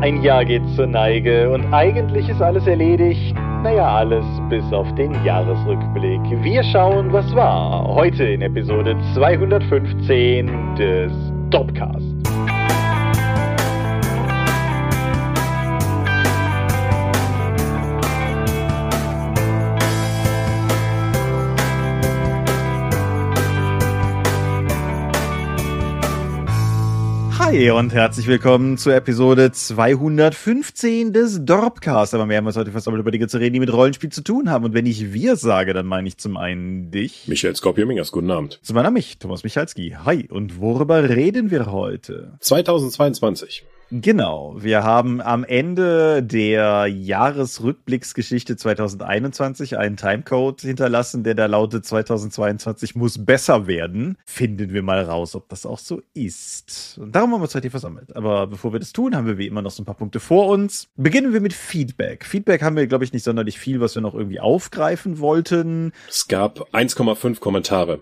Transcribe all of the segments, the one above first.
Ein Jahr geht zur Neige und eigentlich ist alles erledigt. Naja, alles bis auf den Jahresrückblick. Wir schauen, was war. Heute in Episode 215 des Dopcast. Hi und herzlich willkommen zur Episode 215 des Dorpcast. Aber wir haben uns heute versammelt, über Dinge zu reden, die mit Rollenspiel zu tun haben. Und wenn ich wir sage, dann meine ich zum einen dich. Michael Skorpiomingers, guten Abend. Zum anderen mich, Thomas Michalski. Hi. Und worüber reden wir heute? 2022. Genau, wir haben am Ende der Jahresrückblicksgeschichte 2021 einen Timecode hinterlassen, der da lautet 2022 muss besser werden. Finden wir mal raus, ob das auch so ist. Und darum haben wir uns heute hier versammelt. Aber bevor wir das tun, haben wir wie immer noch so ein paar Punkte vor uns. Beginnen wir mit Feedback. Feedback haben wir, glaube ich, nicht sonderlich viel, was wir noch irgendwie aufgreifen wollten. Es gab 1,5 Kommentare.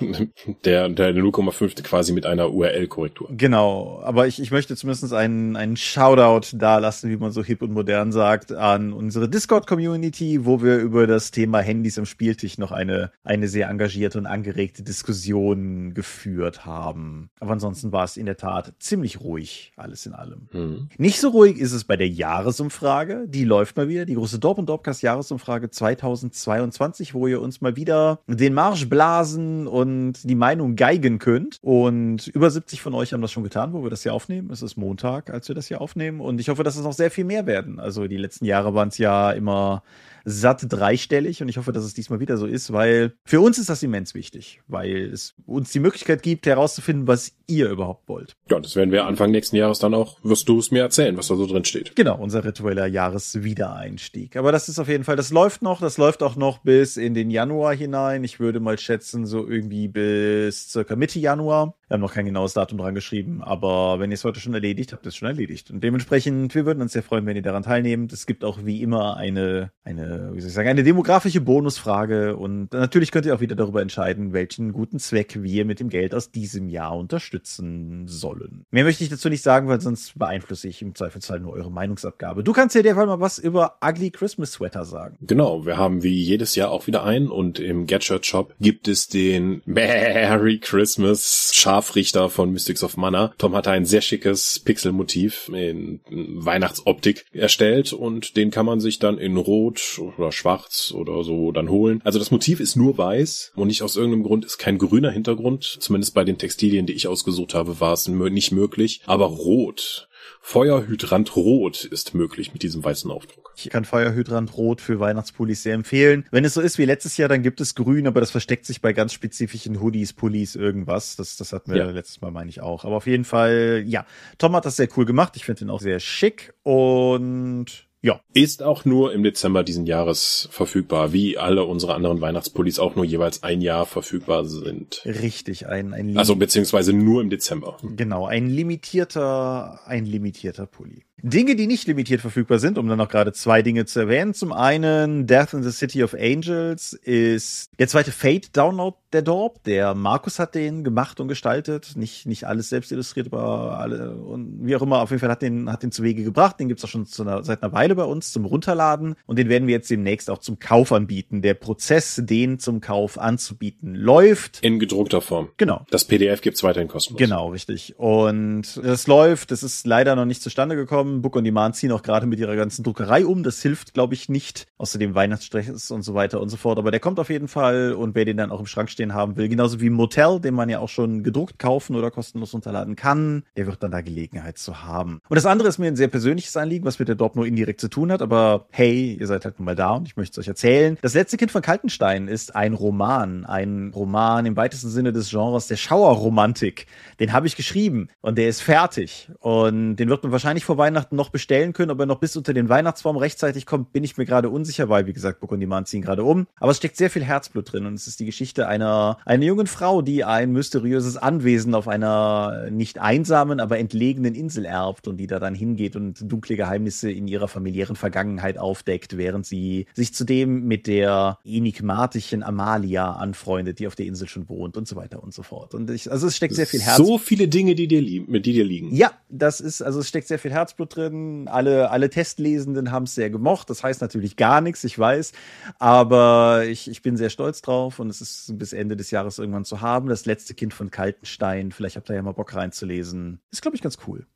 Der, der 0,5 quasi mit einer URL-Korrektur. Genau, aber ich, ich möchte zumindest einen, einen Shoutout da lassen, wie man so hip und modern sagt, an unsere Discord-Community, wo wir über das Thema Handys am Spieltisch noch eine, eine sehr engagierte und angeregte Diskussion geführt haben. Aber ansonsten war es in der Tat ziemlich ruhig, alles in allem. Mhm. Nicht so ruhig ist es bei der Jahresumfrage, die läuft mal wieder, die große Dorp und Dorpcast Jahresumfrage 2022, wo ihr uns mal wieder den Marsch blasen und und die Meinung geigen könnt. Und über 70 von euch haben das schon getan, wo wir das hier aufnehmen. Es ist Montag, als wir das hier aufnehmen. Und ich hoffe, dass es noch sehr viel mehr werden. Also die letzten Jahre waren es ja immer satt dreistellig und ich hoffe, dass es diesmal wieder so ist, weil für uns ist das immens wichtig, weil es uns die Möglichkeit gibt, herauszufinden, was ihr überhaupt wollt. Ja, das werden wir Anfang nächsten Jahres dann auch, wirst du es mir erzählen, was da so drin steht. Genau, unser ritueller Jahreswiedereinstieg. Aber das ist auf jeden Fall, das läuft noch, das läuft auch noch bis in den Januar hinein. Ich würde mal schätzen, so irgendwie bis circa Mitte Januar. Wir haben noch kein genaues Datum dran geschrieben, aber wenn ihr es heute schon erledigt habt, ist es schon erledigt. Und dementsprechend, wir würden uns sehr freuen, wenn ihr daran teilnehmt. Es gibt auch wie immer eine, eine, wie soll ich sagen, eine demografische Bonusfrage und natürlich könnt ihr auch wieder darüber entscheiden, welchen guten Zweck wir mit dem Geld aus diesem Jahr unterstützen sollen. Mehr möchte ich dazu nicht sagen, weil sonst beeinflusse ich im Zweifelsfall nur eure Meinungsabgabe. Du kannst ja derweil mal was über Ugly Christmas Sweater sagen. Genau, wir haben wie jedes Jahr auch wieder einen und im Get Shop gibt es den Merry Christmas Schal Scharfrichter von Mystics of Mana. Tom hat ein sehr schickes Pixelmotiv in Weihnachtsoptik erstellt und den kann man sich dann in Rot oder Schwarz oder so dann holen. Also das Motiv ist nur weiß und nicht aus irgendeinem Grund ist kein grüner Hintergrund. Zumindest bei den Textilien, die ich ausgesucht habe, war es nicht möglich. Aber Rot Feuerhydrant Rot ist möglich mit diesem weißen Aufdruck. Ich kann Feuerhydrant Rot für Weihnachtspullis sehr empfehlen. Wenn es so ist wie letztes Jahr, dann gibt es Grün, aber das versteckt sich bei ganz spezifischen Hoodies, Pullis, irgendwas. Das, das hatten wir ja. letztes Mal, meine ich auch. Aber auf jeden Fall, ja. Tom hat das sehr cool gemacht. Ich finde ihn auch sehr schick und ja. Ist auch nur im Dezember diesen Jahres verfügbar, wie alle unsere anderen Weihnachtspullis auch nur jeweils ein Jahr verfügbar sind. Richtig, ein, ein Also beziehungsweise nur im Dezember. Genau, ein limitierter, ein limitierter Pulli. Dinge, die nicht limitiert verfügbar sind, um dann noch gerade zwei Dinge zu erwähnen. Zum einen Death in the City of Angels ist der zweite Fate-Download der Dorp. Der Markus hat den gemacht und gestaltet. Nicht, nicht alles selbst illustriert, aber alle, und wie auch immer, auf jeden Fall hat den, hat den zu Wege gebracht. Den gibt's auch schon einer, seit einer Weile bei uns zum Runterladen. Und den werden wir jetzt demnächst auch zum Kauf anbieten. Der Prozess, den zum Kauf anzubieten, läuft. In gedruckter Form. Genau. Das PDF gibt's weiterhin kostenlos. Genau, richtig. Und es läuft, es ist leider noch nicht zustande gekommen haben. Book on Demand ziehen auch gerade mit ihrer ganzen Druckerei um. Das hilft, glaube ich, nicht. Außerdem Weihnachtsstress und so weiter und so fort. Aber der kommt auf jeden Fall und wer den dann auch im Schrank stehen haben will, genauso wie Motel, den man ja auch schon gedruckt kaufen oder kostenlos runterladen kann, der wird dann da Gelegenheit zu haben. Und das andere ist mir ein sehr persönliches Anliegen, was mit der Dorp nur indirekt zu tun hat. Aber hey, ihr seid halt nun mal da und ich möchte es euch erzählen. Das letzte Kind von Kaltenstein ist ein Roman. Ein Roman im weitesten Sinne des Genres der Schauerromantik. Den habe ich geschrieben und der ist fertig. Und den wird man wahrscheinlich vor Weihnachten Weihnachten noch bestellen können, ob er noch bis unter den Weihnachtsbaum rechtzeitig kommt, bin ich mir gerade unsicher, weil, wie gesagt, Book on Demand ziehen gerade um. Aber es steckt sehr viel Herzblut drin und es ist die Geschichte einer, einer jungen Frau, die ein mysteriöses Anwesen auf einer nicht einsamen, aber entlegenen Insel erbt und die da dann hingeht und dunkle Geheimnisse in ihrer familiären Vergangenheit aufdeckt, während sie sich zudem mit der enigmatischen Amalia anfreundet, die auf der Insel schon wohnt und so weiter und so fort. Und ich, also es steckt sehr viel Herzblut. So viele Dinge, die dir, lieben, die dir liegen. Ja, das ist, also es steckt sehr viel Herzblut drin. Alle, alle Testlesenden haben es sehr gemocht. Das heißt natürlich gar nichts, ich weiß. Aber ich, ich bin sehr stolz drauf und es ist bis Ende des Jahres irgendwann zu haben. Das letzte Kind von Kaltenstein. Vielleicht habt ihr ja mal Bock reinzulesen. Ist, glaube ich, ganz cool.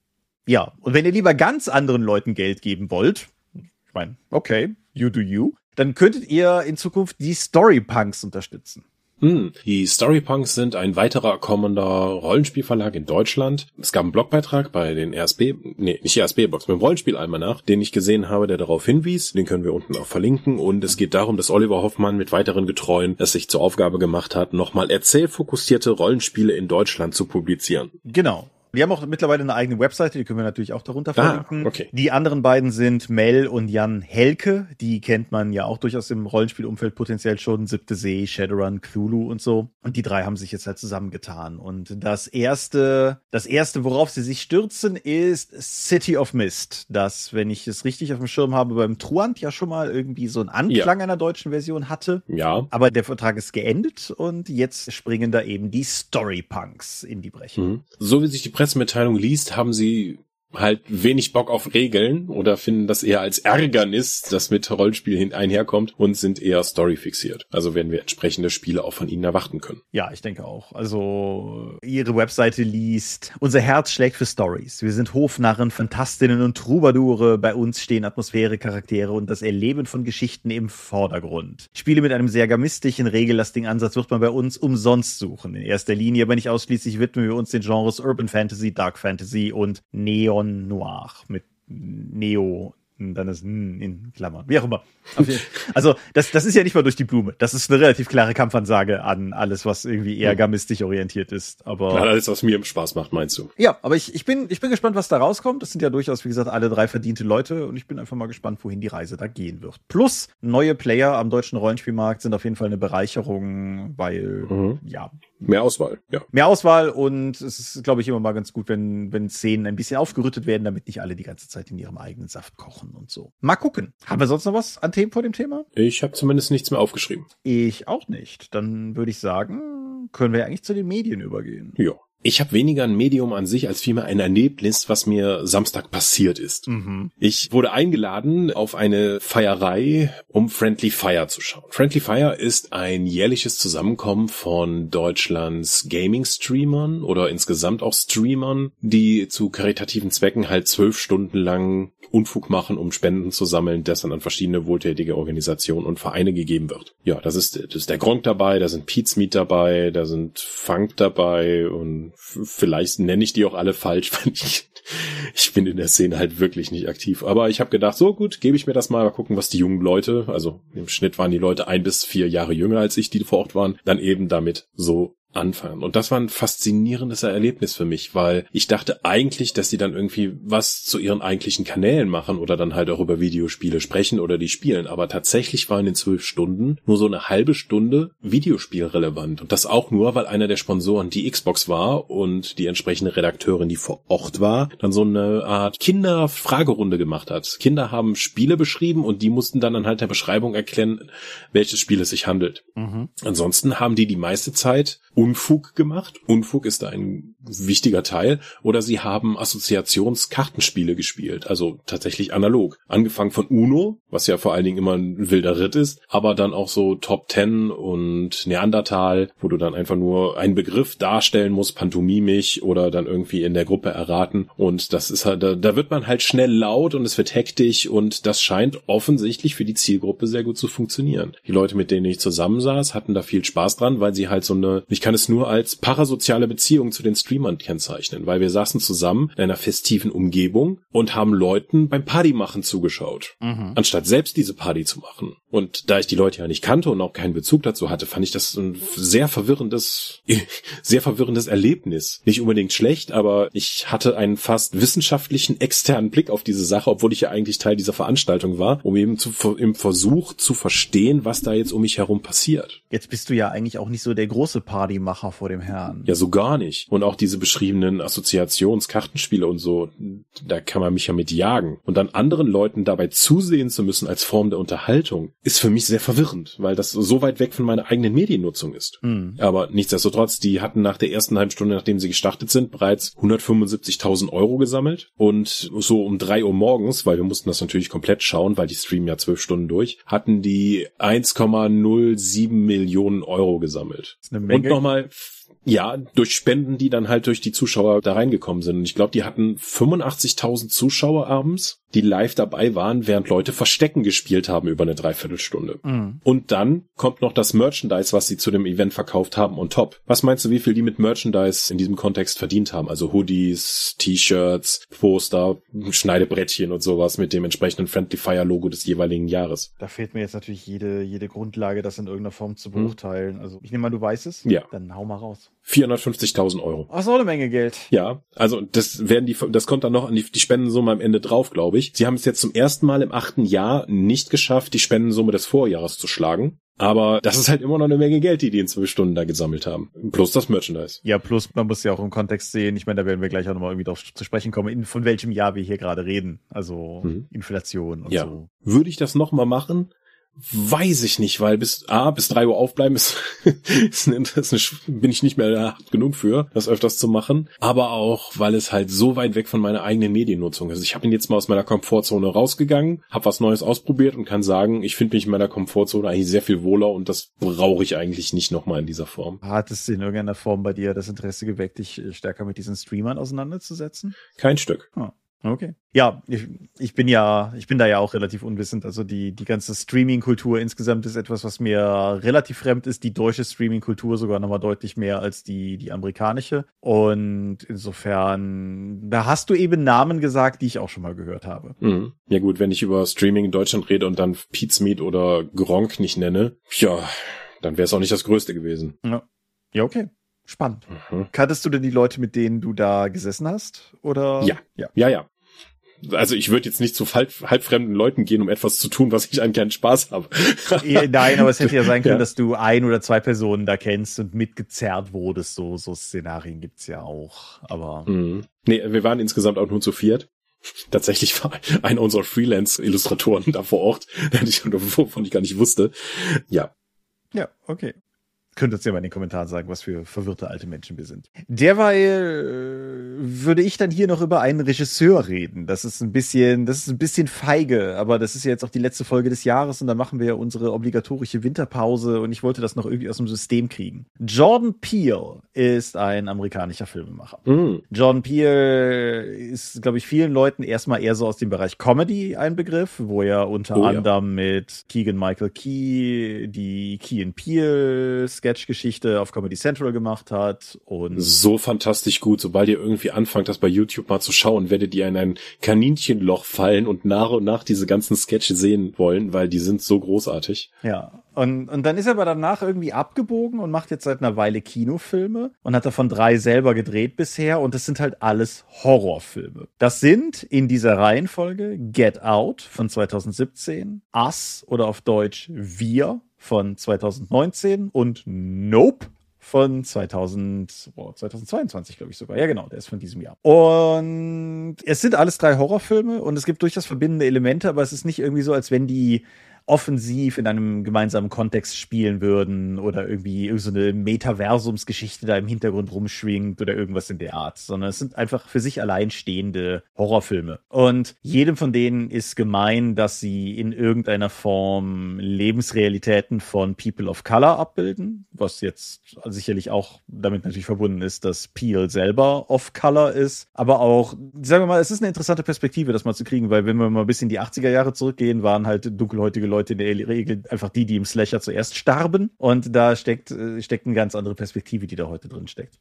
Ja, und wenn ihr lieber ganz anderen Leuten Geld geben wollt, ich meine, okay, you do you, dann könntet ihr in Zukunft die Storypunks unterstützen. Hm, die Storypunks sind ein weiterer kommender Rollenspielverlag in Deutschland. Es gab einen Blogbeitrag bei den RSB, nee, nicht RSB-Box, beim Rollenspielalmanach, den ich gesehen habe, der darauf hinwies. Den können wir unten auch verlinken. Und es geht darum, dass Oliver Hoffmann mit weiteren Getreuen es sich zur Aufgabe gemacht hat, nochmal erzählfokussierte Rollenspiele in Deutschland zu publizieren. Genau. Die haben auch mittlerweile eine eigene Webseite, die können wir natürlich auch darunter Ah, verlinken. okay. Die anderen beiden sind Mel und Jan Helke. Die kennt man ja auch durchaus im Rollenspielumfeld potenziell schon. Siebte See, Shadowrun, Cthulhu und so. Und die drei haben sich jetzt halt zusammengetan. Und das erste, das erste, worauf sie sich stürzen, ist City of Mist. Das, wenn ich es richtig auf dem Schirm habe, beim Truant ja schon mal irgendwie so einen Anklang einer deutschen Version hatte. Ja, Aber der Vertrag ist geendet und jetzt springen da eben die Storypunks in die Breche. Mhm. So wie sich die Pressemitteilung liest, haben sie halt wenig Bock auf Regeln oder finden das eher als Ärgernis, das mit Rollenspiel einherkommt und sind eher Story fixiert. Also werden wir entsprechende Spiele auch von ihnen erwarten können. Ja, ich denke auch. Also ihre Webseite liest, unser Herz schlägt für Stories. Wir sind Hofnarren, Fantastinnen und Troubadoure. Bei uns stehen Atmosphäre, Charaktere und das Erleben von Geschichten im Vordergrund. Spiele mit einem sehr gamistischen, regellastigen Ansatz wird man bei uns umsonst suchen. In erster Linie, aber nicht ausschließlich, widmen wir uns den Genres Urban Fantasy, Dark Fantasy und Neon Noir mit Neo dann ist N in Klammern, wie auch immer. Also das, das ist ja nicht mal durch die Blume. Das ist eine relativ klare Kampfansage an alles, was irgendwie eher gamistisch orientiert ist. Aber Alles, was mir Spaß macht, meinst du? ja, aber ich, ich, bin, ich bin gespannt, was da rauskommt. Das sind ja durchaus, wie gesagt, alle drei verdiente Leute und ich bin einfach mal gespannt, wohin die Reise da gehen wird. Plus, neue Player am deutschen Rollenspielmarkt sind auf jeden Fall eine Bereicherung, weil, Mhm. ja, Mehr Auswahl, ja. mehr Auswahl und es ist, glaube ich, immer mal ganz gut, wenn, wenn Szenen ein bisschen aufgerüttet werden, damit nicht alle die ganze Zeit in ihrem eigenen Saft kochen und so. Mal gucken. Haben wir sonst noch was an Themen vor dem Thema? Ich habe zumindest nichts mehr aufgeschrieben. Ich auch nicht. Dann würde ich sagen, können wir eigentlich zu den Medien übergehen. Ja. Ich habe weniger ein Medium an sich als vielmehr ein Erlebnis, was mir Samstag passiert ist. Mhm. Ich wurde eingeladen auf eine Feierei, um Friendly Fire zu schauen. Friendly Fire ist ein jährliches Zusammenkommen von Deutschlands Gaming-Streamern oder insgesamt auch Streamern, die zu karitativen Zwecken halt zwölf Stunden lang Unfug machen, um Spenden zu sammeln, das dann an verschiedene wohltätige Organisationen und Vereine gegeben wird. Ja, das ist, das ist der Gronk dabei, da sind Meat dabei, da sind Funk dabei und vielleicht nenne ich die auch alle falsch, weil ich, ich bin in der Szene halt wirklich nicht aktiv. Aber ich habe gedacht, so gut, gebe ich mir das mal, mal gucken, was die jungen Leute, also im Schnitt waren die Leute ein bis vier Jahre jünger als ich, die vor Ort waren, dann eben damit so anfangen. Und das war ein faszinierendes Erlebnis für mich, weil ich dachte eigentlich, dass die dann irgendwie was zu ihren eigentlichen Kanälen machen oder dann halt auch über Videospiele sprechen oder die spielen. Aber tatsächlich war in den zwölf Stunden nur so eine halbe Stunde Videospiel relevant. Und das auch nur, weil einer der Sponsoren die Xbox war und die entsprechende Redakteurin, die vor Ort war, dann so eine Art Kinderfragerunde gemacht hat. Kinder haben Spiele beschrieben und die mussten dann anhand der Beschreibung erklären, welches Spiel es sich handelt. Mhm. Ansonsten haben die die meiste Zeit Unfug gemacht. Unfug ist da ein wichtiger Teil. Oder sie haben Assoziationskartenspiele gespielt, also tatsächlich analog. Angefangen von Uno, was ja vor allen Dingen immer ein wilder Ritt ist, aber dann auch so Top Ten und Neandertal, wo du dann einfach nur einen Begriff darstellen musst, pantomimisch oder dann irgendwie in der Gruppe erraten. Und das ist halt, da, da wird man halt schnell laut und es wird hektisch und das scheint offensichtlich für die Zielgruppe sehr gut zu funktionieren. Die Leute, mit denen ich zusammensaß, hatten da viel Spaß dran, weil sie halt so eine, ich kann es nur als parasoziale Beziehung zu den Streamern kennzeichnen, weil wir saßen zusammen in einer festiven Umgebung und haben Leuten beim Partymachen zugeschaut, Mhm. anstatt selbst diese Party zu machen. Und da ich die Leute ja nicht kannte und auch keinen Bezug dazu hatte, fand ich das ein sehr verwirrendes, sehr verwirrendes Erlebnis. Nicht unbedingt schlecht, aber ich hatte einen fast wissenschaftlichen externen Blick auf diese Sache, obwohl ich ja eigentlich Teil dieser Veranstaltung war, um eben zu, im Versuch zu verstehen, was da jetzt um mich herum passiert. Jetzt bist du ja eigentlich auch nicht so der große Partymacher vor dem Herrn. Ja, so gar nicht. Und auch diese beschriebenen Assoziationskartenspiele und so, da kann man mich ja mit jagen. Und dann anderen Leuten dabei zusehen zu müssen als Form der Unterhaltung, ist für mich sehr verwirrend, weil das so weit weg von meiner eigenen Mediennutzung ist. Mhm. Aber nichtsdestotrotz, die hatten nach der ersten halben Stunde, nachdem sie gestartet sind, bereits 175.000 Euro gesammelt. Und so um drei Uhr morgens, weil wir mussten das natürlich komplett schauen, weil die streamen ja zwölf Stunden durch, hatten die 1,07 Millionen Euro gesammelt. Und nochmal ja, durch Spenden, die dann halt durch die Zuschauer da reingekommen sind. Und ich glaube, die hatten 85.000 Zuschauer abends, die live dabei waren, während Leute Verstecken gespielt haben über eine Dreiviertelstunde. Mhm. Und dann kommt noch das Merchandise, was sie zu dem Event verkauft haben on top. Was meinst du, wie viel die mit Merchandise in diesem Kontext verdient haben? Also Hoodies, T-Shirts, Poster, Schneidebrettchen und sowas mit dem entsprechenden Friendly Fire Logo des jeweiligen Jahres. Da fehlt mir jetzt natürlich jede, jede Grundlage, das in irgendeiner Form zu mhm. beurteilen. Mhm. Also ich nehme mal, du weißt es. Ja. Dann hau mal raus. 450.000 Euro. Ach so, eine Menge Geld. Ja, also das werden die, das kommt dann noch an die, die Spendensumme am Ende drauf, glaube ich. Sie haben es jetzt zum ersten Mal im achten Jahr nicht geschafft, die Spendensumme des Vorjahres zu schlagen. Aber das ist halt immer noch eine Menge Geld, die die in zwölf Stunden da gesammelt haben. Plus das Merchandise. Ja, plus man muss ja auch im Kontext sehen. Ich meine, da werden wir gleich auch nochmal irgendwie drauf zu sprechen kommen, in, von welchem Jahr wir hier gerade reden. Also mhm. Inflation und ja. so. Würde ich das nochmal machen? Weiß ich nicht, weil bis A, bis drei Uhr aufbleiben ist, ist, eine, ist eine, bin ich nicht mehr hart genug für, das öfters zu machen. Aber auch, weil es halt so weit weg von meiner eigenen Mediennutzung ist. Ich habe ihn jetzt mal aus meiner Komfortzone rausgegangen, habe was Neues ausprobiert und kann sagen, ich finde mich in meiner Komfortzone eigentlich sehr viel wohler und das brauche ich eigentlich nicht nochmal in dieser Form. Hat es in irgendeiner Form bei dir das Interesse geweckt, dich stärker mit diesen Streamern auseinanderzusetzen? Kein Stück. Oh. Okay. Ja, ich, ich bin ja, ich bin da ja auch relativ unwissend. Also die, die ganze Streaming-Kultur insgesamt ist etwas, was mir relativ fremd ist. Die deutsche Streaming-Kultur sogar nochmal deutlich mehr als die, die amerikanische. Und insofern, da hast du eben Namen gesagt, die ich auch schon mal gehört habe. Mhm. Ja gut, wenn ich über Streaming in Deutschland rede und dann Pizmeet oder Gronk nicht nenne, ja, dann wäre es auch nicht das Größte gewesen. Ja, ja okay. Spannend. Mhm. Kanntest du denn die Leute, mit denen du da gesessen hast? Oder? Ja. Ja, ja. ja also ich würde jetzt nicht zu halb, halbfremden Leuten gehen, um etwas zu tun, was ich eigentlich keinen Spaß habe. Nein, aber es hätte ja sein können, ja. dass du ein oder zwei Personen da kennst und mitgezerrt wurdest. So, so Szenarien gibt's ja auch. Aber. Mhm. Nee, wir waren insgesamt auch nur zu viert. Tatsächlich war einer unserer Freelance-Illustratoren da vor Ort, wovon ich gar nicht wusste. Ja. Ja, okay. Könnt uns ja mal in den Kommentaren sagen, was für verwirrte alte Menschen wir sind. Derweil äh, würde ich dann hier noch über einen Regisseur reden. Das ist ein bisschen, das ist ein bisschen feige, aber das ist ja jetzt auch die letzte Folge des Jahres und dann machen wir ja unsere obligatorische Winterpause und ich wollte das noch irgendwie aus dem System kriegen. Jordan Peele ist ein amerikanischer Filmemacher. Mm. Jordan Peele ist, glaube ich, vielen Leuten erstmal eher so aus dem Bereich Comedy ein Begriff, wo er unter oh, anderem ja. mit Keegan Michael Key die Key and Peele Sketch-Geschichte auf Comedy Central gemacht hat und so fantastisch gut. Sobald ihr irgendwie anfangt, das bei YouTube mal zu schauen, werdet ihr in ein Kaninchenloch fallen und nach und nach diese ganzen Sketche sehen wollen, weil die sind so großartig. Ja. Und, und dann ist er aber danach irgendwie abgebogen und macht jetzt seit einer Weile Kinofilme und hat davon drei selber gedreht bisher und das sind halt alles Horrorfilme. Das sind in dieser Reihenfolge Get Out von 2017, Us oder auf Deutsch Wir von 2019 und Nope von 2000, oh, 2022, glaube ich sogar. Ja, genau, der ist von diesem Jahr. Und es sind alles drei Horrorfilme und es gibt durchaus verbindende Elemente, aber es ist nicht irgendwie so, als wenn die offensiv in einem gemeinsamen Kontext spielen würden oder irgendwie so eine Metaversumsgeschichte da im Hintergrund rumschwingt oder irgendwas in der Art, sondern es sind einfach für sich alleinstehende Horrorfilme. Und jedem von denen ist gemein, dass sie in irgendeiner Form Lebensrealitäten von People of Color abbilden, was jetzt sicherlich auch damit natürlich verbunden ist, dass Peel selber of Color ist, aber auch, sagen wir mal, es ist eine interessante Perspektive, das mal zu kriegen, weil wenn wir mal bis in die 80er Jahre zurückgehen, waren halt dunkelhäutige Leute in der Regel einfach die, die im Slasher zuerst starben. Und da steckt, äh, steckt eine ganz andere Perspektive, die da heute drin steckt.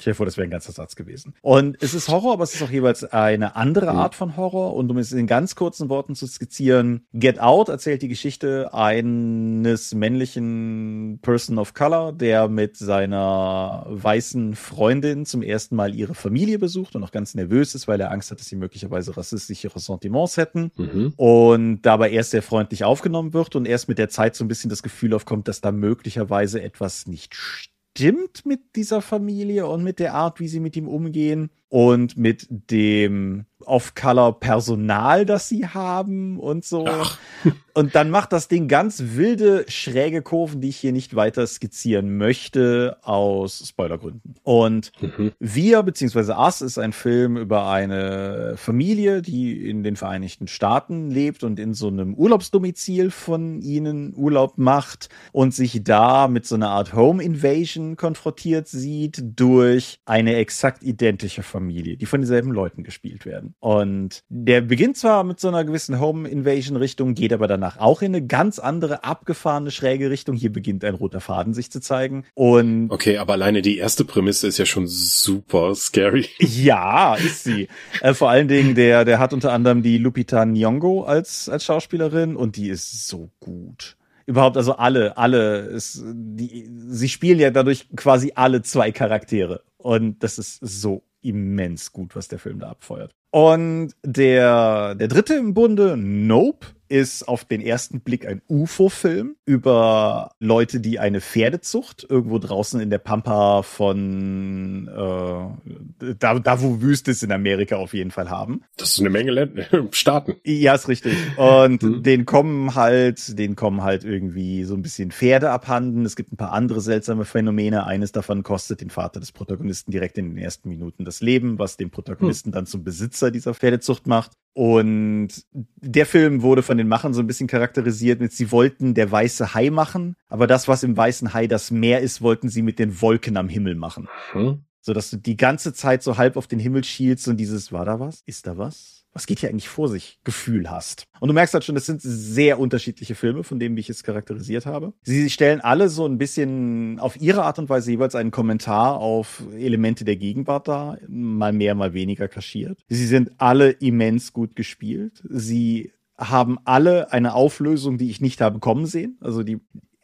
Ich dir vor, das wäre ein ganzer Satz gewesen. Und es ist Horror, aber es ist auch jeweils eine andere mhm. Art von Horror. Und um es in ganz kurzen Worten zu skizzieren, Get Out erzählt die Geschichte eines männlichen Person of Color, der mit seiner weißen Freundin zum ersten Mal ihre Familie besucht und auch ganz nervös ist, weil er Angst hat, dass sie möglicherweise rassistische Ressentiments hätten. Mhm. Und dabei erst sehr freundlich aufgenommen wird und erst mit der Zeit so ein bisschen das Gefühl aufkommt, dass da möglicherweise etwas nicht stimmt stimmt mit dieser Familie und mit der Art, wie sie mit ihm umgehen und mit dem Off-Color-Personal, das sie haben und so. Ach. Und dann macht das Ding ganz wilde, schräge Kurven, die ich hier nicht weiter skizzieren möchte, aus Spoilergründen. Und mhm. Wir, beziehungsweise Us, ist ein Film über eine Familie, die in den Vereinigten Staaten lebt und in so einem Urlaubsdomizil von ihnen Urlaub macht und sich da mit so einer Art Home Invasion konfrontiert sieht durch eine exakt identische Familie, die von denselben Leuten gespielt werden. Und der beginnt zwar mit so einer gewissen Home Invasion Richtung, geht aber danach auch in eine ganz andere, abgefahrene, schräge Richtung. Hier beginnt ein roter Faden sich zu zeigen. Und okay, aber alleine die erste Prämisse ist ja schon super scary. Ja, ist sie. äh, vor allen Dingen, der, der hat unter anderem die Lupita Nyong'o als, als Schauspielerin und die ist so gut überhaupt, also alle, alle, ist, die, sie spielen ja dadurch quasi alle zwei Charaktere. Und das ist so immens gut, was der Film da abfeuert. Und der, der dritte im Bunde, Nope, ist auf den ersten Blick ein UFO-Film über Leute, die eine Pferdezucht irgendwo draußen in der Pampa von äh, da, da wo Wüste ist in Amerika auf jeden Fall haben. Das ist eine Menge Länder, Staaten. Ja, ist richtig. Und hm. den kommen halt, den kommen halt irgendwie so ein bisschen Pferde abhanden. Es gibt ein paar andere seltsame Phänomene. Eines davon kostet den Vater des Protagonisten direkt in den ersten Minuten das Leben, was den Protagonisten hm. dann zum Besitzer dieser Pferdezucht macht. Und der Film wurde von den Machern so ein bisschen charakterisiert mit, sie wollten der weiße Hai machen, aber das, was im weißen Hai das Meer ist, wollten sie mit den Wolken am Himmel machen. Hm. So dass du die ganze Zeit so halb auf den Himmel schielst und dieses, war da was? Ist da was? Was geht hier eigentlich vor sich, Gefühl hast. Und du merkst halt schon, das sind sehr unterschiedliche Filme, von denen wie ich es charakterisiert habe. Sie stellen alle so ein bisschen auf ihre Art und Weise jeweils einen Kommentar auf Elemente der Gegenwart dar, mal mehr, mal weniger kaschiert. Sie sind alle immens gut gespielt. Sie haben alle eine Auflösung, die ich nicht habe kommen sehen. Also die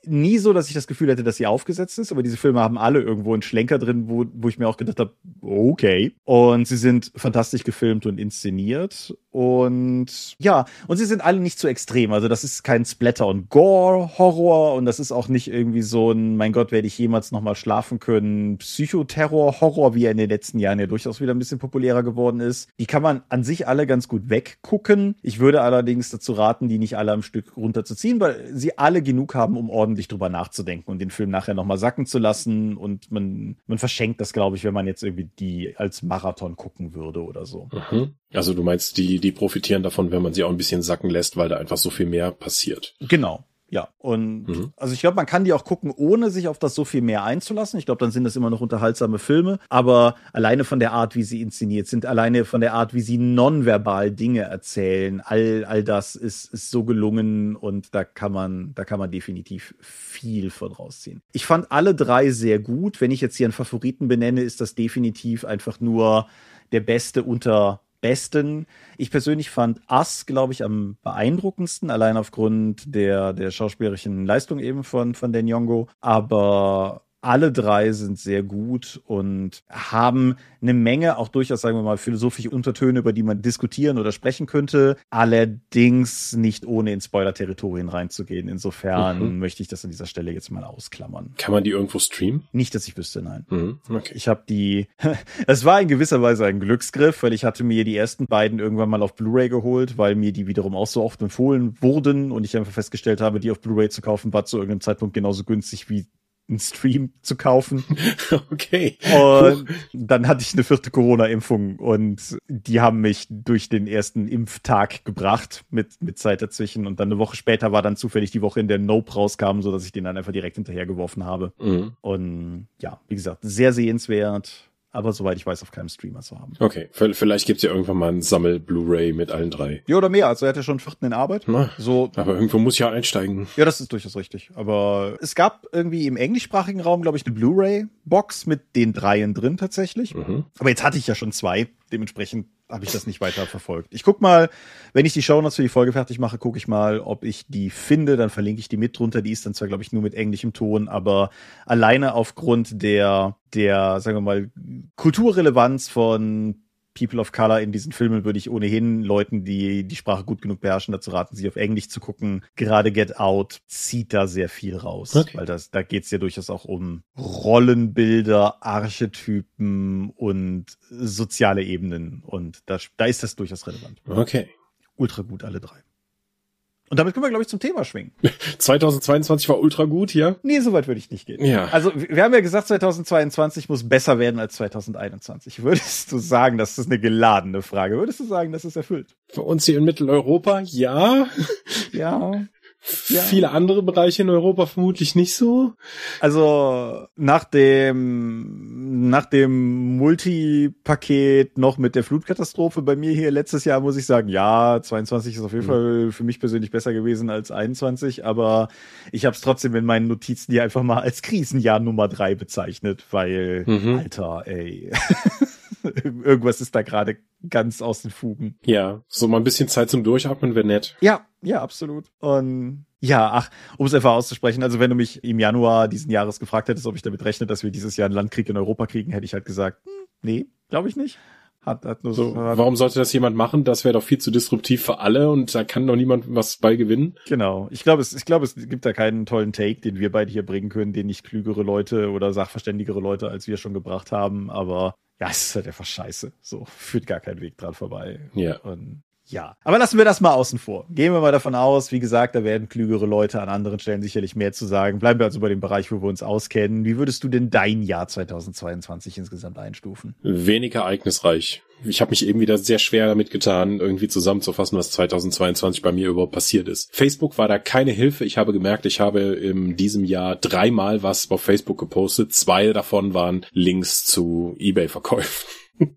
nie so, dass ich das Gefühl hätte, dass sie aufgesetzt ist, aber diese Filme haben alle irgendwo einen Schlenker drin, wo, wo ich mir auch gedacht habe, okay. Und sie sind fantastisch gefilmt und inszeniert. Und ja, und sie sind alle nicht zu extrem. Also das ist kein Splatter- und Gore-Horror und das ist auch nicht irgendwie so ein, mein Gott, werde ich jemals nochmal schlafen können, Psychoterror-Horror, wie er in den letzten Jahren ja durchaus wieder ein bisschen populärer geworden ist. Die kann man an sich alle ganz gut weggucken. Ich würde allerdings dazu raten, die nicht alle am Stück runterzuziehen, weil sie alle genug haben, um ordentlich drüber nachzudenken und den Film nachher nochmal sacken zu lassen. Und man, man verschenkt das, glaube ich, wenn man jetzt irgendwie die als Marathon gucken würde oder so. Mhm. Also du meinst, die, die profitieren davon, wenn man sie auch ein bisschen sacken lässt, weil da einfach so viel mehr passiert. Genau. Ja, und mhm. also ich glaube, man kann die auch gucken, ohne sich auf das so viel mehr einzulassen. Ich glaube, dann sind das immer noch unterhaltsame Filme, aber alleine von der Art, wie sie inszeniert sind, alleine von der Art, wie sie nonverbal Dinge erzählen, all, all das ist, ist so gelungen und da kann man, da kann man definitiv viel von rausziehen. Ich fand alle drei sehr gut. Wenn ich jetzt hier einen Favoriten benenne, ist das definitiv einfach nur der beste unter besten. Ich persönlich fand Us, glaube ich, am beeindruckendsten, allein aufgrund der, der schauspielerischen Leistung eben von, von Den Yongo. Aber alle drei sind sehr gut und haben eine Menge, auch durchaus, sagen wir mal, philosophische Untertöne, über die man diskutieren oder sprechen könnte. Allerdings nicht ohne in Spoiler-Territorien reinzugehen. Insofern mhm. möchte ich das an dieser Stelle jetzt mal ausklammern. Kann man die irgendwo streamen? Nicht, dass ich wüsste, nein. Mhm. Okay. Ich habe die, es war in gewisser Weise ein Glücksgriff, weil ich hatte mir die ersten beiden irgendwann mal auf Blu-ray geholt, weil mir die wiederum auch so oft empfohlen wurden und ich einfach festgestellt habe, die auf Blu-ray zu kaufen war zu irgendeinem Zeitpunkt genauso günstig wie einen Stream zu kaufen. Okay. Und dann hatte ich eine vierte Corona-Impfung und die haben mich durch den ersten Impftag gebracht mit, mit Zeit dazwischen. Und dann eine Woche später war dann zufällig die Woche, in der Nope rauskam, so dass ich den dann einfach direkt hinterhergeworfen habe. Mhm. Und ja, wie gesagt, sehr sehenswert aber soweit ich weiß, auf keinem Streamer zu haben. Okay, vielleicht gibt's ja irgendwann mal ein Sammel-Blu-ray mit allen drei. Ja, oder mehr. Also er hat ja schon einen vierten in Arbeit. Na, so. Aber irgendwo muss ja einsteigen. Ja, das ist durchaus richtig. Aber es gab irgendwie im englischsprachigen Raum, glaube ich, eine Blu-ray-Box mit den dreien drin tatsächlich. Mhm. Aber jetzt hatte ich ja schon zwei. Dementsprechend habe ich das nicht weiter verfolgt. Ich guck mal, wenn ich die Shownotes für die Folge fertig mache, gucke ich mal, ob ich die finde, dann verlinke ich die mit drunter. Die ist dann zwar, glaube ich, nur mit englischem Ton, aber alleine aufgrund der, der, sagen wir mal, Kulturrelevanz von People of Color in diesen Filmen würde ich ohnehin Leuten, die die Sprache gut genug beherrschen, dazu raten, sie auf Englisch zu gucken. Gerade Get Out zieht da sehr viel raus, okay. weil das, da geht's ja durchaus auch um Rollenbilder, Archetypen und soziale Ebenen. Und da, da ist das durchaus relevant. Okay. Ultra gut, alle drei. Und damit können wir, glaube ich, zum Thema schwingen. 2022 war ultra gut, ja? Nee, so weit würde ich nicht gehen. Ja. Also, wir haben ja gesagt, 2022 muss besser werden als 2021. Würdest du sagen, das ist eine geladene Frage? Würdest du sagen, das ist erfüllt? Für uns hier in Mitteleuropa, ja. Ja. Ja. Viele andere Bereiche in Europa vermutlich nicht so. Also nach dem nach dem Multipaket noch mit der Flutkatastrophe bei mir hier letztes Jahr muss ich sagen, ja, 22 ist auf jeden mhm. Fall für mich persönlich besser gewesen als 21, aber ich habe es trotzdem in meinen Notizen hier einfach mal als Krisenjahr Nummer drei bezeichnet, weil mhm. Alter, ey. Irgendwas ist da gerade ganz aus den Fugen. Ja, so mal ein bisschen Zeit zum Durchatmen wäre nett. Ja, ja, absolut. Und ja, ach, um es einfach auszusprechen, also wenn du mich im Januar diesen Jahres gefragt hättest, ob ich damit rechne, dass wir dieses Jahr einen Landkrieg in Europa kriegen, hätte ich halt gesagt, hm, nee, glaube ich nicht. Hat, hat nur so, hat warum sollte das jemand machen? Das wäre doch viel zu disruptiv für alle und da kann doch niemand was bei gewinnen. Genau. Ich glaube, es, ich glaube, es gibt da keinen tollen Take, den wir beide hier bringen können, den nicht klügere Leute oder sachverständigere Leute als wir schon gebracht haben. Aber ja, es ist halt einfach scheiße. So, führt gar kein Weg dran vorbei. Ja. Und ja, aber lassen wir das mal außen vor. Gehen wir mal davon aus, wie gesagt, da werden klügere Leute an anderen Stellen sicherlich mehr zu sagen. Bleiben wir also bei dem Bereich, wo wir uns auskennen. Wie würdest du denn dein Jahr 2022 insgesamt einstufen? Wenig ereignisreich. Ich habe mich eben wieder sehr schwer damit getan, irgendwie zusammenzufassen, was 2022 bei mir überhaupt passiert ist. Facebook war da keine Hilfe. Ich habe gemerkt, ich habe in diesem Jahr dreimal was auf Facebook gepostet. Zwei davon waren Links zu eBay-Verkäufen.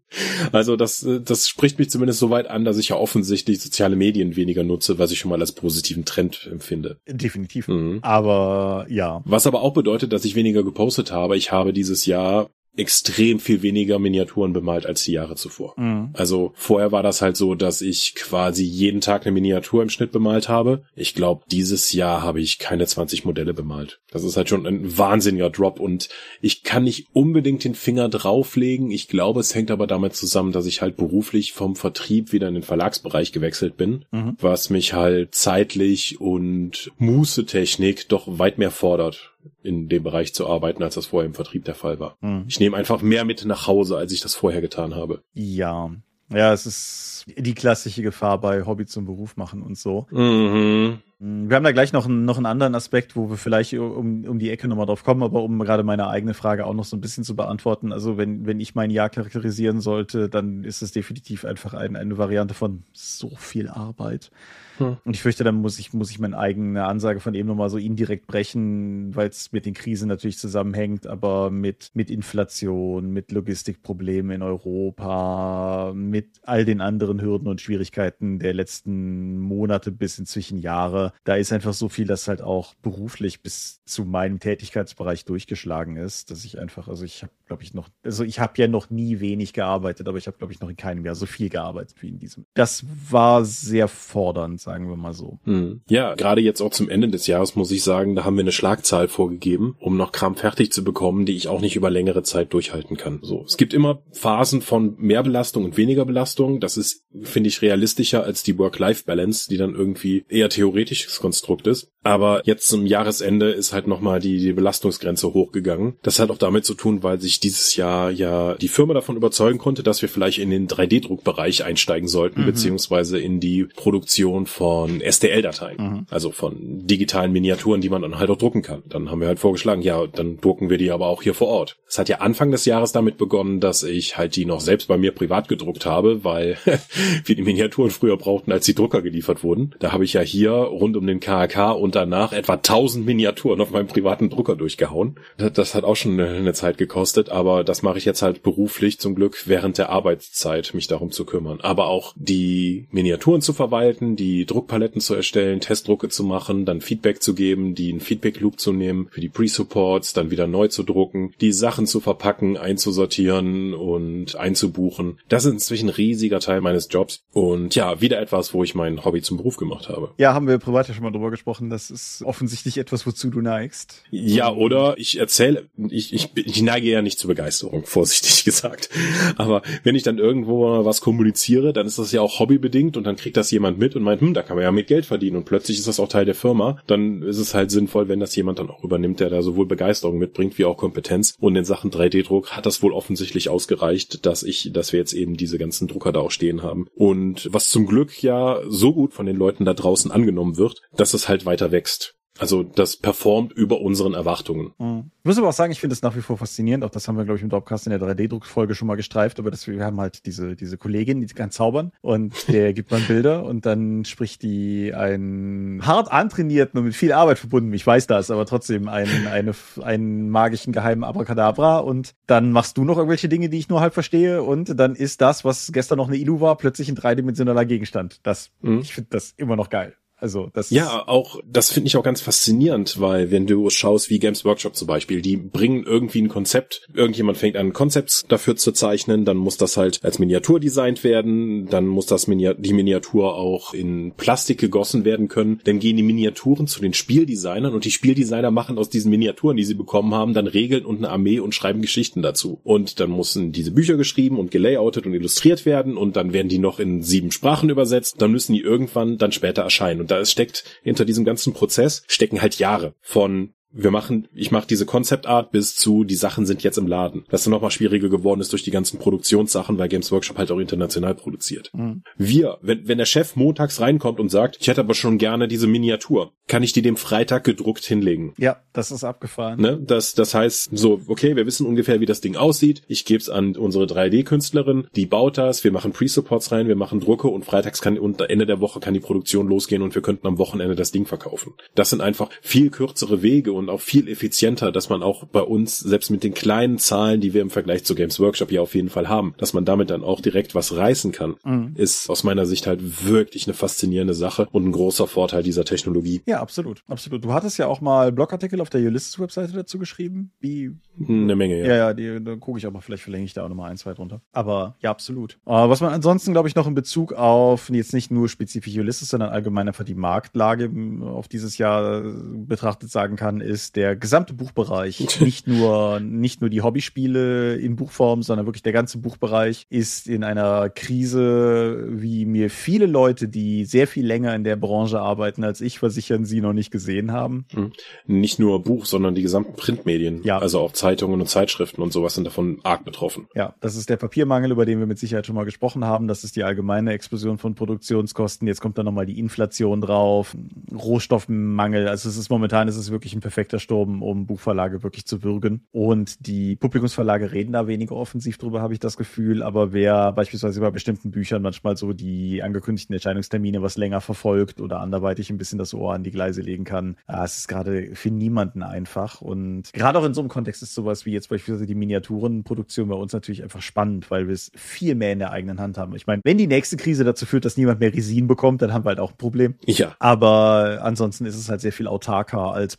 Also das, das spricht mich zumindest so weit an, dass ich ja offensichtlich soziale Medien weniger nutze, was ich schon mal als positiven Trend empfinde. Definitiv. Mhm. Aber ja. Was aber auch bedeutet, dass ich weniger gepostet habe. Ich habe dieses Jahr extrem viel weniger Miniaturen bemalt als die Jahre zuvor. Mhm. Also vorher war das halt so, dass ich quasi jeden Tag eine Miniatur im Schnitt bemalt habe. Ich glaube, dieses Jahr habe ich keine 20 Modelle bemalt. Das ist halt schon ein wahnsinniger Drop und ich kann nicht unbedingt den Finger drauflegen. Ich glaube, es hängt aber damit zusammen, dass ich halt beruflich vom Vertrieb wieder in den Verlagsbereich gewechselt bin, mhm. was mich halt zeitlich und Mußetechnik doch weit mehr fordert in dem Bereich zu arbeiten, als das vorher im Vertrieb der Fall war. Mhm. Ich nehme einfach mehr mit nach Hause, als ich das vorher getan habe. Ja. Ja, es ist die klassische Gefahr bei Hobby zum Beruf machen und so. Mhm. Wir haben da gleich noch, einen, noch einen anderen Aspekt, wo wir vielleicht um, um die Ecke nochmal drauf kommen, aber um gerade meine eigene Frage auch noch so ein bisschen zu beantworten. Also wenn, wenn ich mein Jahr charakterisieren sollte, dann ist es definitiv einfach ein, eine Variante von so viel Arbeit. Hm. Und ich fürchte, dann muss ich, muss ich meine eigene Ansage von eben nochmal so indirekt brechen, weil es mit den Krisen natürlich zusammenhängt, aber mit, mit Inflation, mit Logistikproblemen in Europa, mit all den anderen Hürden und Schwierigkeiten der letzten Monate bis inzwischen Jahre. Da ist einfach so viel, das halt auch beruflich bis zu meinem Tätigkeitsbereich durchgeschlagen ist, dass ich einfach, also ich habe, glaube ich, noch, also ich habe ja noch nie wenig gearbeitet, aber ich habe, glaube ich, noch in keinem Jahr so viel gearbeitet wie in diesem. Das war sehr fordernd, sagen wir mal so. Hm. Ja, gerade jetzt auch zum Ende des Jahres muss ich sagen, da haben wir eine Schlagzahl vorgegeben, um noch Kram fertig zu bekommen, die ich auch nicht über längere Zeit durchhalten kann. So, es gibt immer Phasen von mehr Belastung und weniger Belastung. Das ist, finde ich, realistischer als die Work-Life-Balance, die dann irgendwie eher theoretisches Konstrukt ist. Aber jetzt zum Jahresende ist halt nochmal die, die Belastungsgrenze hochgegangen. Das hat auch damit zu tun, weil sich dieses Jahr ja die Firma davon überzeugen konnte, dass wir vielleicht in den 3D-Druckbereich einsteigen sollten, mhm. beziehungsweise in die Produktion von STL-Dateien, mhm. also von digitalen Miniaturen, die man dann halt auch drucken kann. Dann haben wir halt vorgeschlagen, ja, dann drucken wir die aber auch hier vor Ort. Es hat ja Anfang des Jahres damit begonnen, dass ich halt die noch selbst bei mir privat gedruckt habe, weil die Miniaturen früher brauchten, als die Drucker geliefert wurden. Da habe ich ja hier rund um den KHK und danach etwa 1000 Miniaturen auf meinem privaten Drucker durchgehauen. Das hat auch schon eine Zeit gekostet, aber das mache ich jetzt halt beruflich zum Glück während der Arbeitszeit, mich darum zu kümmern. Aber auch die Miniaturen zu verwalten, die Druckpaletten zu erstellen, Testdrucke zu machen, dann Feedback zu geben, die in Feedback Loop zu nehmen, für die Pre-Supports, dann wieder neu zu drucken, die Sachen zu verpacken, einzusortieren und einzubuchen. Das ist inzwischen ein riesiger Teil meines Jobs und ja, wieder etwas, wo ich mein Hobby zum Beruf gemacht habe. Ja, haben wir privat ja schon mal drüber gesprochen. Das ist offensichtlich etwas, wozu du neigst. Ja, oder ich erzähle, ich, ich, ich neige ja nicht zur Begeisterung, vorsichtig gesagt. Aber wenn ich dann irgendwo was kommuniziere, dann ist das ja auch hobbybedingt und dann kriegt das jemand mit und meint, hm, da kann man ja mit Geld verdienen und plötzlich ist das auch Teil der Firma. Dann ist es halt sinnvoll, wenn das jemand dann auch übernimmt, der da sowohl Begeisterung mitbringt wie auch Kompetenz. Und in Sachen 3D-Druck hat das wohl offensichtlich ausgereicht, dass ich, dass wir jetzt eben diese ganzen Drucker da auch stehen haben. Und was zum Glück ja so gut von den Leuten da draußen angenommen wird, dass es halt weiter wächst. Also das performt über unseren Erwartungen. Mhm. Ich muss aber auch sagen, ich finde es nach wie vor faszinierend. Auch das haben wir, glaube ich, im Dropcast in der 3D-Druckfolge schon mal gestreift. Aber das, wir haben halt diese, diese Kollegin, die kann zaubern und der gibt man Bilder und dann spricht die einen hart antrainierten und mit viel Arbeit verbunden, ich weiß das, aber trotzdem einen, eine, einen magischen geheimen Abracadabra und dann machst du noch irgendwelche Dinge, die ich nur halb verstehe und dann ist das, was gestern noch eine Ilu war, plötzlich ein dreidimensionaler Gegenstand. Das, mhm. ich finde das immer noch geil. Also das ja, auch das finde ich auch ganz faszinierend, weil wenn du schaust, wie Games Workshop zum Beispiel, die bringen irgendwie ein Konzept, irgendjemand fängt an, Konzept dafür zu zeichnen, dann muss das halt als Miniatur designt werden, dann muss das Mini die Miniatur auch in Plastik gegossen werden können, dann gehen die Miniaturen zu den Spieldesignern und die Spieldesigner machen aus diesen Miniaturen, die sie bekommen haben, dann Regeln und eine Armee und schreiben Geschichten dazu. Und dann müssen diese Bücher geschrieben und gelayoutet und illustriert werden und dann werden die noch in sieben Sprachen übersetzt, dann müssen die irgendwann dann später erscheinen da steckt hinter diesem ganzen Prozess stecken halt Jahre von wir machen, ich mache diese Concept Art bis zu, die Sachen sind jetzt im Laden. Das dann nochmal schwieriger geworden ist durch die ganzen Produktionssachen, weil Games Workshop halt auch international produziert. Mhm. Wir, wenn, wenn der Chef montags reinkommt und sagt, ich hätte aber schon gerne diese Miniatur, kann ich die dem Freitag gedruckt hinlegen. Ja, das ist abgefahren. Ne? Das, das heißt, so, okay, wir wissen ungefähr, wie das Ding aussieht. Ich gebe es an unsere 3D-Künstlerin, die baut das, wir machen Pre-Supports rein, wir machen Drucke und freitags kann, und Ende der Woche kann die Produktion losgehen und wir könnten am Wochenende das Ding verkaufen. Das sind einfach viel kürzere Wege und auch viel effizienter, dass man auch bei uns, selbst mit den kleinen Zahlen, die wir im Vergleich zu Games Workshop ja auf jeden Fall haben, dass man damit dann auch direkt was reißen kann, mhm. ist aus meiner Sicht halt wirklich eine faszinierende Sache und ein großer Vorteil dieser Technologie. Ja, absolut, absolut. Du hattest ja auch mal Blogartikel auf der Ulysses-Webseite dazu geschrieben, wie eine Menge, ja. Ja, ja, die, da gucke ich aber, vielleicht verlängere ich da auch nochmal ein, zwei drunter. Aber ja, absolut. Uh, was man ansonsten, glaube ich, noch in Bezug auf jetzt nicht nur spezifisch Ulysses, sondern allgemein einfach die Marktlage auf dieses Jahr betrachtet sagen kann, ist der gesamte Buchbereich. nicht nur, nicht nur die Hobbyspiele in Buchform, sondern wirklich der ganze Buchbereich ist in einer Krise, wie mir viele Leute, die sehr viel länger in der Branche arbeiten als ich, versichern, sie noch nicht gesehen haben. Hm. Nicht nur Buch, sondern die gesamten Printmedien. Ja. Also auch Zeitungen und Zeitschriften und sowas sind davon arg betroffen. Ja, das ist der Papiermangel, über den wir mit Sicherheit schon mal gesprochen haben. Das ist die allgemeine Explosion von Produktionskosten. Jetzt kommt dann nochmal die Inflation drauf, Rohstoffmangel. Also es ist momentan, es ist wirklich ein perfekter Sturm, um Buchverlage wirklich zu würgen. Und die Publikumsverlage reden da weniger offensiv drüber, habe ich das Gefühl. Aber wer beispielsweise bei bestimmten Büchern manchmal so die angekündigten Erscheinungstermine was länger verfolgt oder anderweitig ein bisschen das Ohr an die Gleise legen kann, es ist gerade für niemanden einfach. Und gerade auch in so einem Kontext ist sowas wie jetzt beispielsweise die Miniaturenproduktion bei uns natürlich einfach spannend, weil wir es viel mehr in der eigenen Hand haben. Ich meine, wenn die nächste Krise dazu führt, dass niemand mehr Resin bekommt, dann haben wir halt auch ein Problem. Ja. Aber ansonsten ist es halt sehr viel autarker, als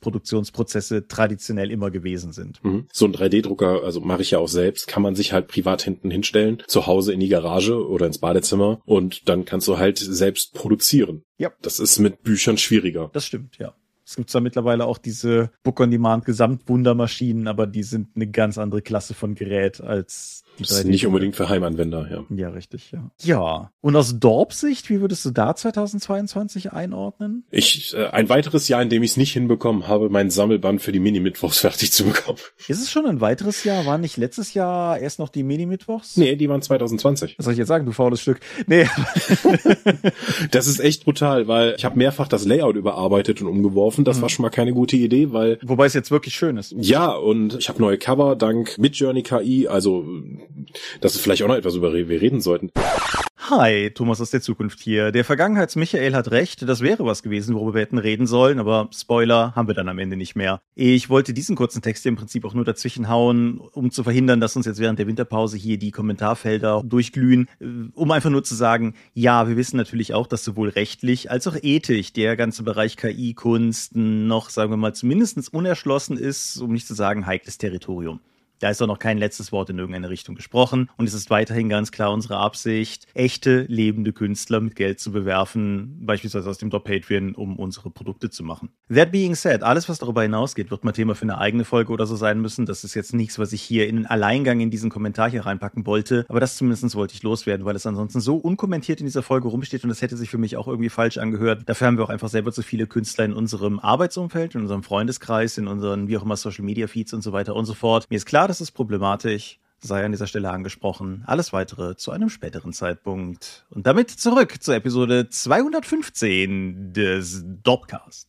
Produktionsprozesse traditionell immer gewesen sind. Mhm. So ein 3D-Drucker, also mache ich ja auch selbst, kann man sich halt privat hinten hinstellen, zu Hause in die Garage oder ins Badezimmer und dann kannst du halt selbst produzieren. Ja. Das ist mit Büchern schwieriger. Das stimmt, ja. Es gibt zwar mittlerweile auch diese Book-on-Demand Gesamtwundermaschinen, aber die sind eine ganz andere Klasse von Gerät als das ist nicht unbedingt für Heimanwender, ja. Ja, richtig, ja. Ja. Und aus Dorp-Sicht, wie würdest du da 2022 einordnen? Ich, äh, ein weiteres Jahr, in dem ich es nicht hinbekommen habe, meinen Sammelband für die Mini-Mittwochs fertig zu bekommen. Ist es schon ein weiteres Jahr? War nicht letztes Jahr erst noch die Mini-Mittwochs? Nee, die waren 2020. Was soll ich jetzt sagen, du faules Stück? Nee. das ist echt brutal, weil ich habe mehrfach das Layout überarbeitet und umgeworfen. Das mhm. war schon mal keine gute Idee, weil... Wobei es jetzt wirklich schön ist. Ja, und ich habe neue Cover dank Midjourney KI, also das ist vielleicht auch noch etwas, über wir reden sollten. Hi, Thomas aus der Zukunft hier. Der Vergangenheits-Michael hat recht, das wäre was gewesen, worüber wir hätten reden sollen, aber Spoiler haben wir dann am Ende nicht mehr. Ich wollte diesen kurzen Text im Prinzip auch nur dazwischen hauen, um zu verhindern, dass uns jetzt während der Winterpause hier die Kommentarfelder durchglühen, um einfach nur zu sagen, ja, wir wissen natürlich auch, dass sowohl rechtlich als auch ethisch der ganze Bereich KI-Kunst noch, sagen wir mal, zumindest unerschlossen ist, um nicht zu sagen heikles Territorium. Da ist auch noch kein letztes Wort in irgendeine Richtung gesprochen. Und es ist weiterhin ganz klar unsere Absicht, echte, lebende Künstler mit Geld zu bewerfen, beispielsweise aus dem Dot Patreon, um unsere Produkte zu machen. That being said, alles, was darüber hinausgeht, wird mal Thema für eine eigene Folge oder so sein müssen. Das ist jetzt nichts, was ich hier in den Alleingang in diesen Kommentar hier reinpacken wollte. Aber das zumindest wollte ich loswerden, weil es ansonsten so unkommentiert in dieser Folge rumsteht und das hätte sich für mich auch irgendwie falsch angehört. Dafür haben wir auch einfach selber zu viele Künstler in unserem Arbeitsumfeld, in unserem Freundeskreis, in unseren, wie auch immer, Social Media Feeds und so weiter und so fort. Mir ist klar, das ist problematisch sei an dieser Stelle angesprochen. Alles weitere zu einem späteren Zeitpunkt. Und damit zurück zur Episode 215 des Dopcast.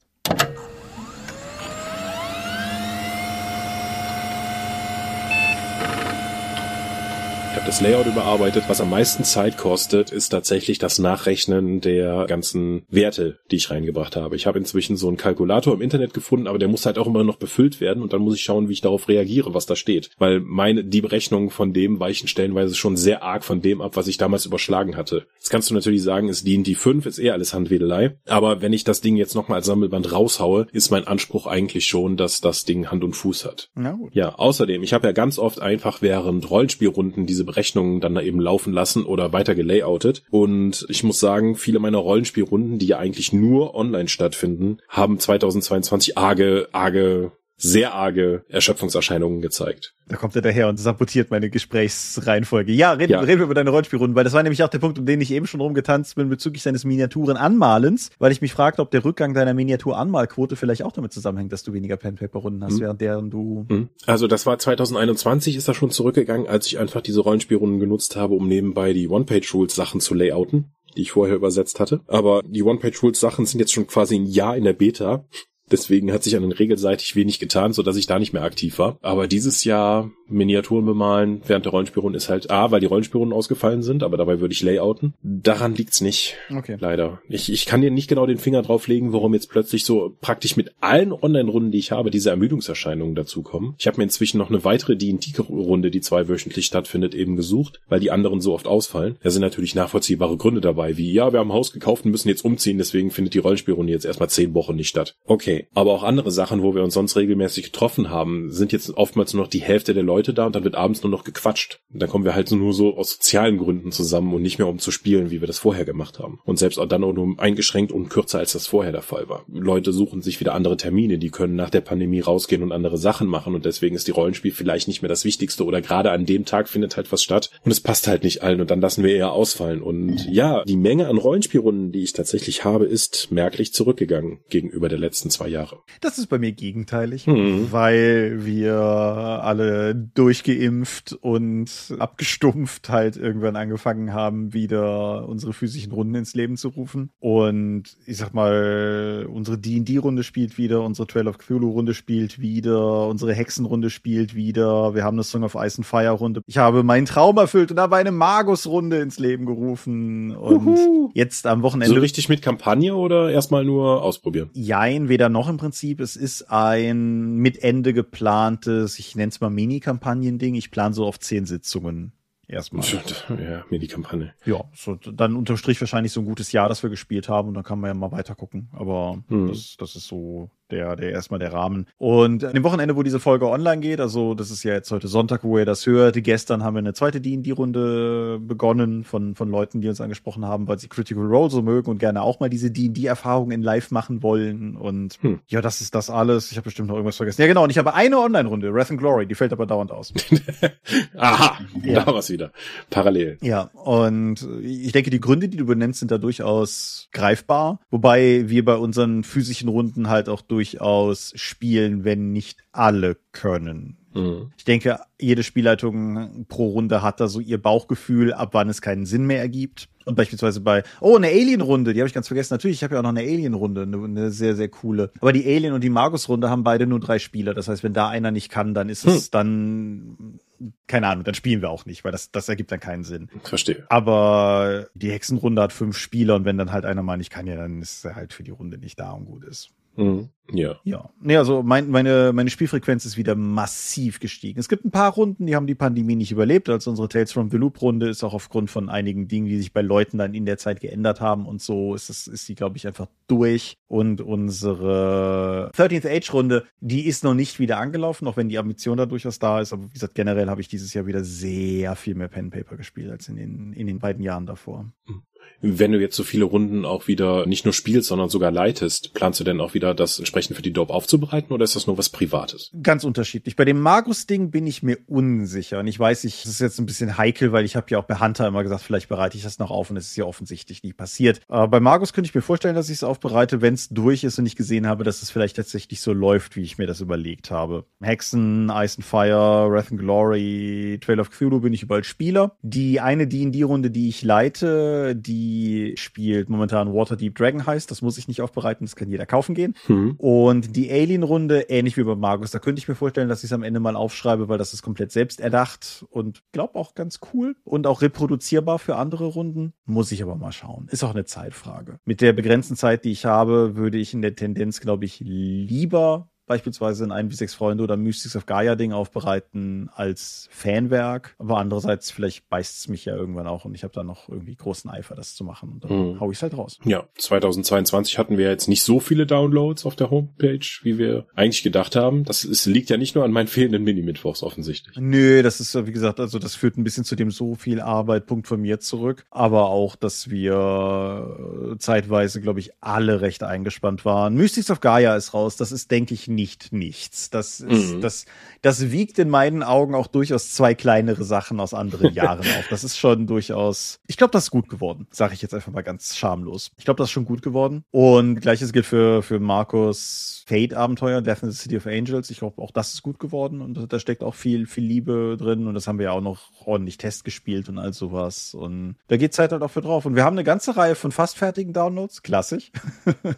Ich habe das Layout überarbeitet. Was am meisten Zeit kostet, ist tatsächlich das Nachrechnen der ganzen Werte, die ich reingebracht habe. Ich habe inzwischen so einen Kalkulator im Internet gefunden, aber der muss halt auch immer noch befüllt werden und dann muss ich schauen, wie ich darauf reagiere, was da steht. Weil meine, die Berechnungen von dem weichen stellenweise schon sehr arg von dem ab, was ich damals überschlagen hatte. Jetzt kannst du natürlich sagen, es dient die 5, ist eher alles Handwedelei. Aber wenn ich das Ding jetzt nochmal als Sammelband raushaue, ist mein Anspruch eigentlich schon, dass das Ding Hand und Fuß hat. Ja, außerdem, ich habe ja ganz oft einfach während Rollenspielrunden diese diese Berechnungen dann da eben laufen lassen oder weiter gelayoutet. Und ich muss sagen, viele meiner Rollenspielrunden, die ja eigentlich nur online stattfinden, haben 2022 arge, arge sehr arge Erschöpfungserscheinungen gezeigt. Da kommt er daher und sabotiert meine Gesprächsreihenfolge. Ja, reden, ja. reden wir über deine Rollenspielrunden, weil das war nämlich auch der Punkt, um den ich eben schon rumgetanzt bin bezüglich deines Miniaturen-Anmalens, weil ich mich fragte, ob der Rückgang deiner Miniatur-Anmalquote vielleicht auch damit zusammenhängt, dass du weniger Pen-Paper-Runden hast, mhm. während deren du... Mhm. Also das war 2021, ist das schon zurückgegangen, als ich einfach diese Rollenspielrunden genutzt habe, um nebenbei die One-Page-Rules-Sachen zu layouten die ich vorher übersetzt hatte. Aber die One-Page-Rules-Sachen sind jetzt schon quasi ein Jahr in der Beta. Deswegen hat sich an den regelseitig wenig getan, so dass ich da nicht mehr aktiv war. Aber dieses Jahr Miniaturen bemalen während der Rollenspielrunden ist halt A, weil die Rollenspielrunden ausgefallen sind, aber dabei würde ich layouten. Daran liegt's nicht. Okay. Leider. Ich, ich kann dir nicht genau den Finger drauflegen, warum jetzt plötzlich so praktisch mit allen Online-Runden, die ich habe, diese Ermüdungserscheinungen dazukommen. Ich habe mir inzwischen noch eine weitere D&D-Runde, die zweiwöchentlich stattfindet, eben gesucht, weil die anderen so oft ausfallen. Da sind natürlich nachvollziehbare Gründe dabei, wie ja, wir haben ein Haus gekauft und müssen jetzt umziehen, deswegen findet die Rollenspielrunde jetzt erstmal zehn Wochen nicht statt. Okay. Aber auch andere Sachen, wo wir uns sonst regelmäßig getroffen haben, sind jetzt oftmals nur noch die Hälfte der Leute Leute da und dann wird abends nur noch gequatscht. Und dann kommen wir halt nur so aus sozialen Gründen zusammen und nicht mehr um zu spielen, wie wir das vorher gemacht haben. Und selbst auch dann auch nur eingeschränkt und kürzer, als das vorher der Fall war. Leute suchen sich wieder andere Termine, die können nach der Pandemie rausgehen und andere Sachen machen und deswegen ist die Rollenspiel vielleicht nicht mehr das Wichtigste oder gerade an dem Tag findet halt was statt und es passt halt nicht allen und dann lassen wir eher ausfallen. Und ja, die Menge an Rollenspielrunden, die ich tatsächlich habe, ist merklich zurückgegangen gegenüber der letzten zwei Jahre. Das ist bei mir gegenteilig, hm. weil wir alle durchgeimpft und abgestumpft halt irgendwann angefangen haben, wieder unsere physischen Runden ins Leben zu rufen. Und ich sag mal, unsere D&D-Runde spielt wieder, unsere Trail of Cthulhu-Runde spielt wieder, unsere Hexenrunde spielt wieder, wir haben eine Song of Ice and Fire-Runde. Ich habe meinen Traum erfüllt und habe eine Magus-Runde ins Leben gerufen. Und Uhu. jetzt am Wochenende... So richtig mit Kampagne oder erstmal nur ausprobieren? Jein, weder noch im Prinzip. Es ist ein mit Ende geplantes, ich nenne es mal Mini-Kampagne, Kampagnending. Ich plane so auf zehn Sitzungen erstmal. Ja, mir die Kampagne. Ja, so dann unterm Strich wahrscheinlich so ein gutes Jahr, das wir gespielt haben und dann kann man ja mal weiter gucken. Aber hm. das, das ist so der, der erstmal der Rahmen. Und an dem Wochenende, wo diese Folge online geht, also das ist ja jetzt heute Sonntag, wo ihr das hört, gestern haben wir eine zweite D&D-Runde begonnen von, von Leuten, die uns angesprochen haben, weil sie Critical Role so mögen und gerne auch mal diese D&D-Erfahrung in Live machen wollen. Und hm. ja, das ist das alles. Ich habe bestimmt noch irgendwas vergessen. Ja, genau. Und ich habe eine Online-Runde, Wrath and Glory, die fällt aber dauernd aus. Aha, ja. da was wieder. Parallel. Ja, und ich denke, die Gründe, die du benennst, sind da durchaus greifbar. Wobei wir bei unseren physischen Runden halt auch durch durchaus spielen, wenn nicht alle können. Mhm. Ich denke, jede Spielleitung pro Runde hat da so ihr Bauchgefühl, ab wann es keinen Sinn mehr ergibt. Und beispielsweise bei, oh, eine Alien-Runde, die habe ich ganz vergessen. Natürlich, ich habe ja auch noch eine Alien-Runde, eine, eine, sehr, sehr coole. Aber die Alien- und die Magus-Runde haben beide nur drei Spieler. Das heißt, wenn da einer nicht kann, dann ist es hm. dann, keine Ahnung, dann spielen wir auch nicht, weil das, das ergibt dann keinen Sinn. Verstehe. Aber die Hexenrunde hat fünf Spieler und wenn dann halt einer mal nicht kann, ja, dann ist er halt für die Runde nicht da und gut ist. Mhm. Ja. Ja. Nee, also mein, meine, meine Spielfrequenz ist wieder massiv gestiegen. Es gibt ein paar Runden, die haben die Pandemie nicht überlebt. Also unsere Tales from the Loop Runde ist auch aufgrund von einigen Dingen, die sich bei Leuten dann in der Zeit geändert haben und so ist es, ist sie, glaube ich, einfach durch. Und unsere 13th Age Runde, die ist noch nicht wieder angelaufen, auch wenn die Ambition da durchaus da ist. Aber wie gesagt, generell habe ich dieses Jahr wieder sehr viel mehr Pen Paper gespielt als in den, in den beiden Jahren davor. Mhm wenn du jetzt so viele Runden auch wieder nicht nur spielst, sondern sogar leitest, planst du denn auch wieder das entsprechend für die Dope aufzubereiten oder ist das nur was Privates? Ganz unterschiedlich. Bei dem Magus-Ding bin ich mir unsicher. Und ich weiß, ich, das ist jetzt ein bisschen heikel, weil ich habe ja auch bei Hunter immer gesagt, vielleicht bereite ich das noch auf und es ist ja offensichtlich nie passiert. Aber bei Magus könnte ich mir vorstellen, dass ich es aufbereite, wenn es durch ist und ich gesehen habe, dass es vielleicht tatsächlich so läuft, wie ich mir das überlegt habe. Hexen, Ice and Fire, Wrath and Glory, Trail of Cthulhu bin ich überall Spieler. Die eine D&D-Runde, die ich leite, die die spielt momentan Waterdeep Dragon heißt. Das muss ich nicht aufbereiten, das kann jeder kaufen gehen. Mhm. Und die Alien-Runde, ähnlich wie bei Magus, da könnte ich mir vorstellen, dass ich es am Ende mal aufschreibe, weil das ist komplett selbst erdacht und glaube auch ganz cool und auch reproduzierbar für andere Runden. Muss ich aber mal schauen. Ist auch eine Zeitfrage. Mit der begrenzten Zeit, die ich habe, würde ich in der Tendenz, glaube ich, lieber beispielsweise ein 1 wie 6 Freunde oder Mystics of Gaia Ding aufbereiten als Fanwerk. Aber andererseits, vielleicht beißt es mich ja irgendwann auch und ich habe da noch irgendwie großen Eifer, das zu machen. Und dann mhm. hau ich es halt raus. Ja, 2022 hatten wir jetzt nicht so viele Downloads auf der Homepage, wie wir eigentlich gedacht haben. Das ist, liegt ja nicht nur an meinen fehlenden Mini-Mittwochs offensichtlich. Nö, das ist, wie gesagt, also das führt ein bisschen zu dem so viel Arbeit, Punkt von mir zurück. Aber auch, dass wir zeitweise, glaube ich, alle recht eingespannt waren. Mystics of Gaia ist raus. Das ist, denke ich, nicht nichts. Das ist, mhm. das, das wiegt in meinen Augen auch durchaus zwei kleinere Sachen aus anderen Jahren auf. Das ist schon durchaus, ich glaube, das ist gut geworden. Sage ich jetzt einfach mal ganz schamlos. Ich glaube, das ist schon gut geworden. Und gleiches gilt für, für Markus Fate-Abenteuer, Death in the City of Angels. Ich glaube, auch das ist gut geworden und da steckt auch viel, viel Liebe drin und das haben wir ja auch noch ordentlich Test gespielt und all sowas. Und da geht Zeit halt auch für drauf. Und wir haben eine ganze Reihe von fast fertigen Downloads. Klassisch.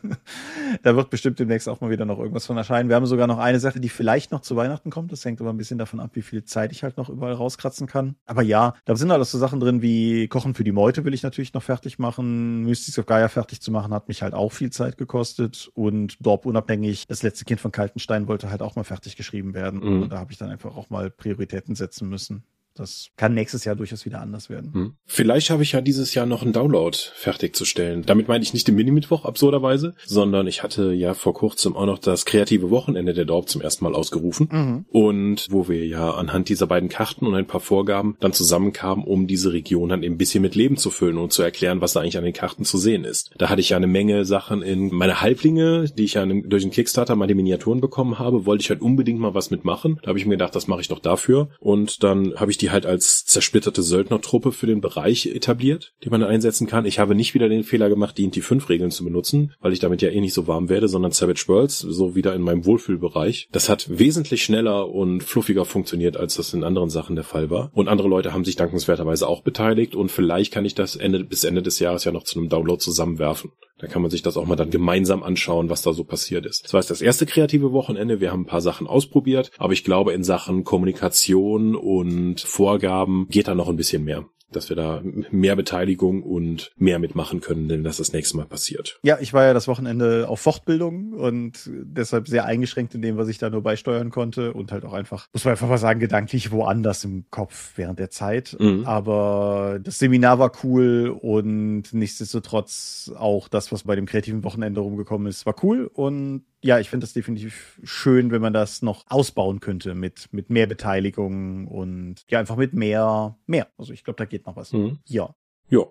da wird bestimmt demnächst auch mal wieder noch irgendwas von erscheinen. Wir haben sogar noch eine Sache, die vielleicht noch zu Weihnachten kommt. Das hängt aber ein bisschen davon ab, wie viel Zeit ich halt noch überall rauskratzen kann. Aber ja, da sind alles so Sachen drin wie Kochen für die Meute will ich natürlich noch fertig machen. Mystics of Gaia fertig zu machen hat mich halt auch viel Zeit gekostet und Dorp unabhängig. Das letzte Kind von Kaltenstein wollte halt auch mal fertig geschrieben werden. Mhm. Und da habe ich dann einfach auch mal Prioritäten setzen müssen. Das kann nächstes Jahr durchaus wieder anders werden. Hm. Vielleicht habe ich ja dieses Jahr noch einen Download fertigzustellen. Damit meine ich nicht den Mini-Mittwoch absurderweise, sondern ich hatte ja vor kurzem auch noch das kreative Wochenende der Dorp zum ersten Mal ausgerufen. Mhm. Und wo wir ja anhand dieser beiden Karten und ein paar Vorgaben dann zusammenkamen, um diese Region dann ein bisschen mit Leben zu füllen und zu erklären, was da eigentlich an den Karten zu sehen ist. Da hatte ich ja eine Menge Sachen in meine Halblinge, die ich ja durch den Kickstarter mal die Miniaturen bekommen habe, wollte ich halt unbedingt mal was mitmachen. Da habe ich mir gedacht, das mache ich doch dafür. Und dann habe ich die halt als zersplitterte Söldnertruppe für den Bereich etabliert, die man einsetzen kann. Ich habe nicht wieder den Fehler gemacht, die fünf Regeln zu benutzen, weil ich damit ja eh nicht so warm werde, sondern Savage Worlds, so wieder in meinem Wohlfühlbereich. Das hat wesentlich schneller und fluffiger funktioniert, als das in anderen Sachen der Fall war. Und andere Leute haben sich dankenswerterweise auch beteiligt und vielleicht kann ich das Ende, bis Ende des Jahres ja noch zu einem Download zusammenwerfen. Da kann man sich das auch mal dann gemeinsam anschauen, was da so passiert ist. Das war jetzt das erste kreative Wochenende. Wir haben ein paar Sachen ausprobiert, aber ich glaube, in Sachen Kommunikation und Vorgaben geht da noch ein bisschen mehr dass wir da mehr Beteiligung und mehr mitmachen können, denn das das nächste Mal passiert. Ja, ich war ja das Wochenende auf Fortbildung und deshalb sehr eingeschränkt in dem, was ich da nur beisteuern konnte und halt auch einfach, muss man einfach mal sagen, gedanklich woanders im Kopf während der Zeit. Mhm. Aber das Seminar war cool und nichtsdestotrotz auch das, was bei dem kreativen Wochenende rumgekommen ist, war cool und ja, ich finde das definitiv schön, wenn man das noch ausbauen könnte mit, mit mehr Beteiligung und ja, einfach mit mehr, mehr. Also ich glaube, da geht noch was. Mhm. Ja. Ja.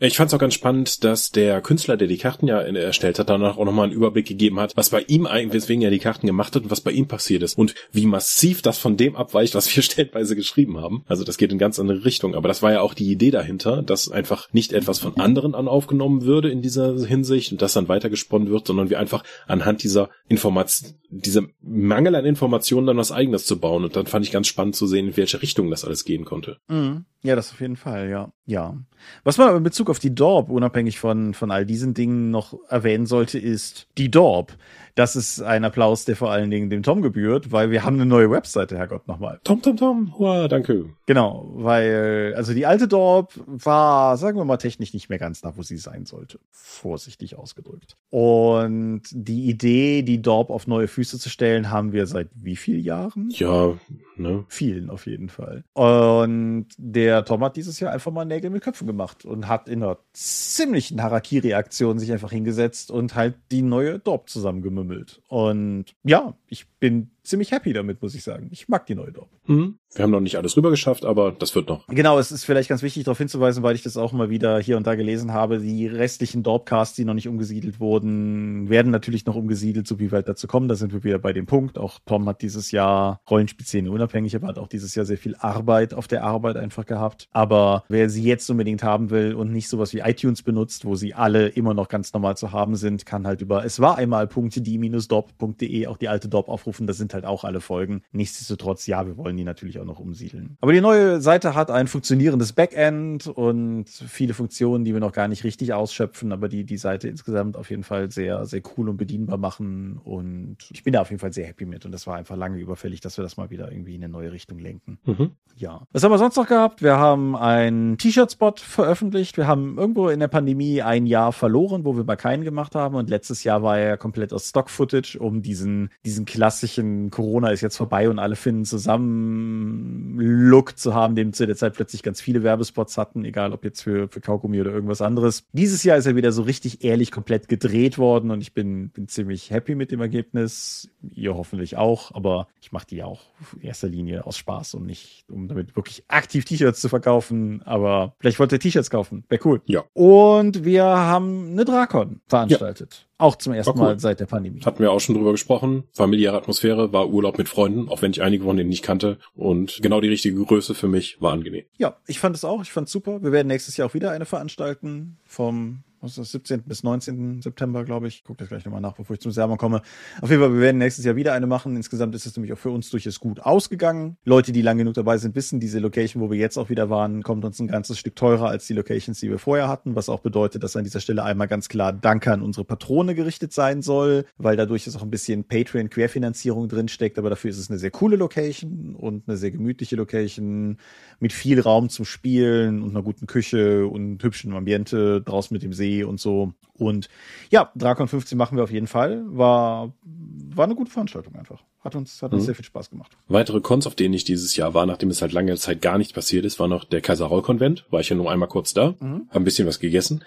Ich fand es auch ganz spannend, dass der Künstler, der die Karten ja erstellt hat, danach auch nochmal einen Überblick gegeben hat, was bei ihm eigentlich, weswegen er die Karten gemacht hat und was bei ihm passiert ist und wie massiv das von dem abweicht, was wir stellenweise geschrieben haben. Also das geht in ganz andere Richtung. Aber das war ja auch die Idee dahinter, dass einfach nicht etwas von anderen an aufgenommen würde in dieser Hinsicht und das dann weitergesponnen wird, sondern wir einfach anhand dieser Information, dieser Mangel an Informationen dann was eigenes zu bauen. Und dann fand ich ganz spannend zu sehen, in welche Richtung das alles gehen konnte. Mhm. Ja, das auf jeden Fall, ja. Ja. Was man in Bezug auf die Dorp, unabhängig von, von all diesen Dingen noch erwähnen sollte, ist die Dorp. Das ist ein Applaus, der vor allen Dingen dem Tom gebührt, weil wir haben eine neue Webseite, Herrgott, nochmal. Tom, Tom, Tom, Hua, danke. Genau, weil, also die alte Dorp war, sagen wir mal, technisch nicht mehr ganz da, wo sie sein sollte. Vorsichtig ausgedrückt. Und die Idee, die Dorp auf neue Füße zu stellen, haben wir seit wie vielen Jahren? Ja, ne? Vielen auf jeden Fall. Und der Tom hat dieses Jahr einfach mal Nägel mit Köpfen gemacht und hat in einer ziemlichen Harakiri-Aktion sich einfach hingesetzt und halt die neue Dorp zusammengemümmelt. Und ja, ich bin ziemlich happy damit, muss ich sagen. Ich mag die neue Dorp. Mhm. Wir haben noch nicht alles rüber geschafft, aber das wird noch. Genau, es ist vielleicht ganz wichtig darauf hinzuweisen, weil ich das auch mal wieder hier und da gelesen habe. Die restlichen Dorpcasts, die noch nicht umgesiedelt wurden, werden natürlich noch umgesiedelt, so wie wir halt dazu kommen. Da sind wir wieder bei dem Punkt. Auch Tom hat dieses Jahr Rollenspielszene unabhängig, aber hat auch dieses Jahr sehr viel Arbeit auf der Arbeit einfach gehabt. Aber wer sie jetzt unbedingt haben will und nicht sowas wie iTunes benutzt, wo sie alle immer noch ganz normal zu haben sind, kann halt über es war einmal die-dorp.de auch die alte Dorp aufrufen. Da sind halt auch alle Folgen. Nichtsdestotrotz, ja, wir wollen die natürlich auch noch umsiedeln. Aber die neue Seite hat ein funktionierendes Backend und viele Funktionen, die wir noch gar nicht richtig ausschöpfen, aber die die Seite insgesamt auf jeden Fall sehr, sehr cool und bedienbar machen. Und ich bin da auf jeden Fall sehr happy mit. Und das war einfach lange überfällig, dass wir das mal wieder irgendwie in eine neue Richtung lenken. Mhm. Ja. Was haben wir sonst noch gehabt? Wir haben einen T-Shirt-Spot veröffentlicht. Wir haben irgendwo in der Pandemie ein Jahr verloren, wo wir mal keinen gemacht haben. Und letztes Jahr war er komplett aus Stock-Footage, um diesen, diesen klassischen Corona ist jetzt vorbei und alle finden zusammen Look zu haben, dem zu der Zeit plötzlich ganz viele Werbespots hatten, egal ob jetzt für, für Kaugummi oder irgendwas anderes. Dieses Jahr ist er wieder so richtig ehrlich komplett gedreht worden und ich bin, bin ziemlich happy mit dem Ergebnis. Ihr hoffentlich auch, aber ich mache die auch in erster Linie aus Spaß und nicht, um damit wirklich aktiv T-Shirts zu verkaufen. Aber vielleicht wollt ihr T-Shirts kaufen. Wäre cool. Ja. Und wir haben eine Drakon veranstaltet. Ja. Auch zum ersten. Mal seit der Pandemie. Hatten wir auch schon drüber gesprochen. Familiäre Atmosphäre, war Urlaub mit Freunden, auch wenn ich einige von denen nicht kannte. Und genau die richtige Größe für mich war angenehm. Ja, ich fand es auch. Ich fand es super. Wir werden nächstes Jahr auch wieder eine veranstalten vom ist das, 17. bis 19. September, glaube ich. Guck das gleich nochmal nach, bevor ich zum Sermon komme. Auf jeden Fall, wir werden nächstes Jahr wieder eine machen. Insgesamt ist es nämlich auch für uns durchaus gut ausgegangen. Leute, die lang genug dabei sind, wissen, diese Location, wo wir jetzt auch wieder waren, kommt uns ein ganzes Stück teurer als die Locations, die wir vorher hatten, was auch bedeutet, dass an dieser Stelle einmal ganz klar Danke an unsere Patrone gerichtet sein soll, weil dadurch ist auch ein bisschen Patreon-Querfinanzierung drinsteckt, aber dafür ist es eine sehr coole Location und eine sehr gemütliche Location mit viel Raum zum Spielen und einer guten Küche und hübschen Ambiente draußen mit dem See und so. Und ja, Drakon 15 machen wir auf jeden Fall. War, war eine gute Veranstaltung einfach. Hat uns, hat uns mhm. sehr viel Spaß gemacht. Weitere Cons, auf denen ich dieses Jahr war, nachdem es halt lange Zeit gar nichts passiert ist, war noch der Kaiser-Roll-Konvent. War ich ja nur einmal kurz da, mhm. hab ein bisschen was gegessen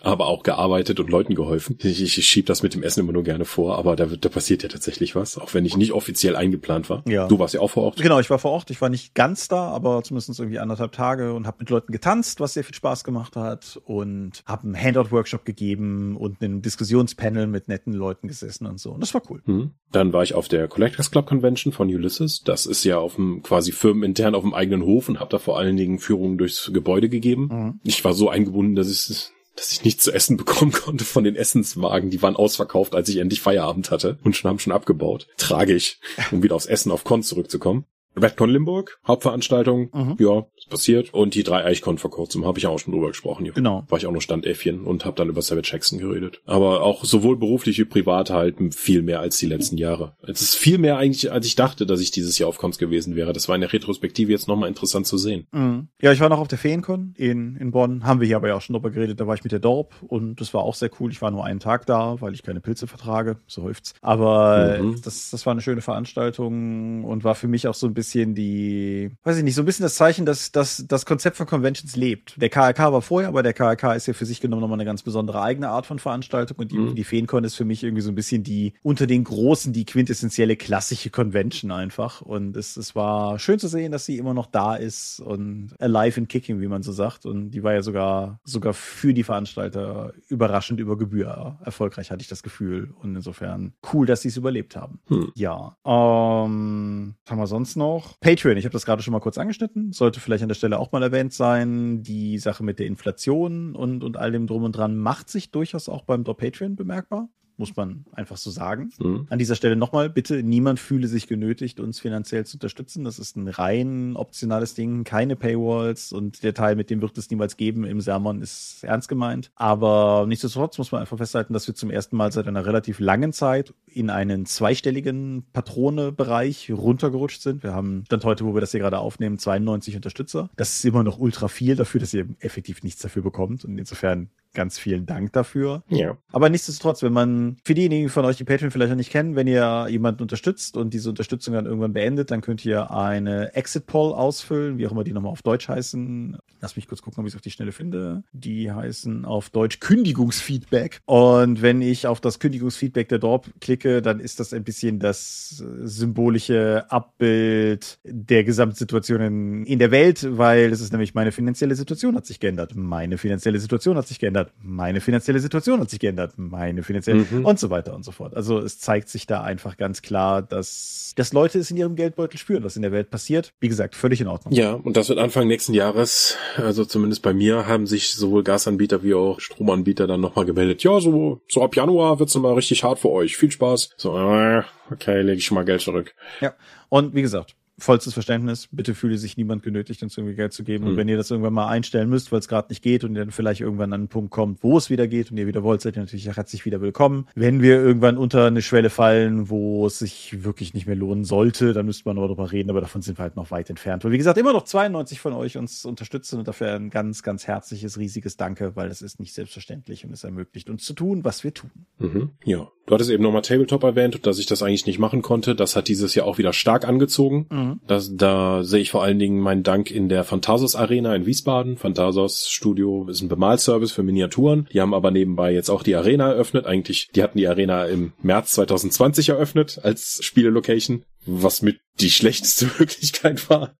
aber auch gearbeitet und Leuten geholfen. Ich, ich, ich schieb das mit dem Essen immer nur gerne vor, aber da, wird, da passiert ja tatsächlich was, auch wenn ich nicht offiziell eingeplant war. Ja. Du warst ja auch vor Ort. Genau, ich war vor Ort. Ich war nicht ganz da, aber zumindest irgendwie anderthalb Tage und habe mit Leuten getanzt, was sehr viel Spaß gemacht hat und habe einen Handout-Workshop gegeben und einen Diskussionspanel mit netten Leuten gesessen und so. Und das war cool. Mhm. Dann war ich auf der Collectors Club Convention von Ulysses. Das ist ja auf dem quasi firmenintern auf dem eigenen Hof und habe da vor allen Dingen Führungen durchs Gebäude gegeben. Mhm. Ich war so eingebunden, dass ich dass ich nichts zu essen bekommen konnte von den Essenswagen. Die waren ausverkauft, als ich endlich Feierabend hatte und schon haben schon abgebaut. Tragisch, um wieder aufs Essen auf Con zurückzukommen. Redcon Limburg, Hauptveranstaltung, mhm. ja, ist passiert. Und die drei Eichcon vor kurzem, habe ich auch schon drüber gesprochen. Hier. Genau. War ich auch nur Standäffchen und habe dann über Savage Jackson geredet. Aber auch sowohl beruflich wie privat halt viel mehr als die letzten Jahre. Es ist viel mehr eigentlich, als ich dachte, dass ich dieses Jahr auf Cons gewesen wäre. Das war in der Retrospektive jetzt nochmal interessant zu sehen. Mhm. Ja, ich war noch auf der Feencon in, in Bonn. Haben wir hier aber ja auch schon drüber geredet. Da war ich mit der Dorp und das war auch sehr cool. Ich war nur einen Tag da, weil ich keine Pilze vertrage. So häuft's. Aber mhm. das, das war eine schöne Veranstaltung und war für mich auch so ein bisschen die weiß ich nicht, so ein bisschen das Zeichen, dass, dass das Konzept von Conventions lebt. Der KRK war vorher, aber der KRK ist ja für sich genommen nochmal eine ganz besondere eigene Art von Veranstaltung und die, mhm. die Feencon ist für mich irgendwie so ein bisschen die unter den Großen, die quintessentielle klassische Convention einfach. Und es, es war schön zu sehen, dass sie immer noch da ist und alive and kicking, wie man so sagt. Und die war ja sogar, sogar für die Veranstalter überraschend über Gebühr erfolgreich, hatte ich das Gefühl. Und insofern cool, dass sie es überlebt haben. Hm. Ja. Ähm, was haben wir sonst noch? Patreon. Ich habe das gerade schon mal kurz angeschnitten, sollte vielleicht an der Stelle auch mal erwähnt sein. Die Sache mit der Inflation und, und all dem drum und dran macht sich durchaus auch beim Patreon bemerkbar. Muss man einfach so sagen. Mhm. An dieser Stelle nochmal, bitte, niemand fühle sich genötigt, uns finanziell zu unterstützen. Das ist ein rein optionales Ding, keine Paywalls und der Teil, mit dem wird es niemals geben im Sermon, ist ernst gemeint. Aber nichtsdestotrotz muss man einfach festhalten, dass wir zum ersten Mal seit einer relativ langen Zeit in einen zweistelligen Patrone-Bereich runtergerutscht sind. Wir haben Stand heute, wo wir das hier gerade aufnehmen, 92 Unterstützer. Das ist immer noch ultra viel dafür, dass ihr effektiv nichts dafür bekommt. Und insofern ganz vielen Dank dafür. Ja. Aber nichtsdestotrotz, wenn man, für diejenigen von euch, die Patreon vielleicht noch nicht kennen, wenn ihr jemanden unterstützt und diese Unterstützung dann irgendwann beendet, dann könnt ihr eine Exit Poll ausfüllen, wie auch immer die nochmal auf Deutsch heißen. Lass mich kurz gucken, ob ich es auf die Schnelle finde. Die heißen auf Deutsch Kündigungsfeedback. Und wenn ich auf das Kündigungsfeedback der Dorp klicke, dann ist das ein bisschen das symbolische Abbild der Gesamtsituation in, in der Welt, weil es ist nämlich meine finanzielle Situation hat sich geändert. Meine finanzielle Situation hat sich geändert. Meine finanzielle Situation hat sich geändert. Meine finanzielle mhm. und so weiter und so fort. Also es zeigt sich da einfach ganz klar, dass, dass Leute es in ihrem Geldbeutel spüren, was in der Welt passiert. Wie gesagt, völlig in Ordnung. Ja, und das wird Anfang nächsten Jahres, also zumindest bei mir, haben sich sowohl Gasanbieter wie auch Stromanbieter dann nochmal gemeldet. Ja, so, so ab Januar wird's mal richtig hart für euch. Viel Spaß. So, äh, okay, lege ich schon mal Geld zurück. Ja, und wie gesagt, vollstes Verständnis. Bitte fühle sich niemand genötigt, uns irgendwie Geld zu geben. Mhm. Und wenn ihr das irgendwann mal einstellen müsst, weil es gerade nicht geht und ihr dann vielleicht irgendwann an einen Punkt kommt, wo es wieder geht und ihr wieder wollt, seid ihr natürlich herzlich wieder willkommen. Wenn wir irgendwann unter eine Schwelle fallen, wo es sich wirklich nicht mehr lohnen sollte, dann müsste man noch darüber reden, aber davon sind wir halt noch weit entfernt. Und wie gesagt, immer noch 92 von euch uns unterstützen und dafür ein ganz, ganz herzliches, riesiges Danke, weil das ist nicht selbstverständlich und es ermöglicht uns zu tun, was wir tun. Mhm. Ja. Du hattest eben nochmal Tabletop erwähnt, dass ich das eigentlich nicht machen konnte. Das hat dieses Jahr auch wieder stark angezogen. Mhm. Das, da sehe ich vor allen Dingen meinen Dank in der Phantasos Arena in Wiesbaden. Phantasos Studio ist ein Bemalservice für Miniaturen. Die haben aber nebenbei jetzt auch die Arena eröffnet. Eigentlich, die hatten die Arena im März 2020 eröffnet als Spielelocation, was mit die schlechteste Möglichkeit war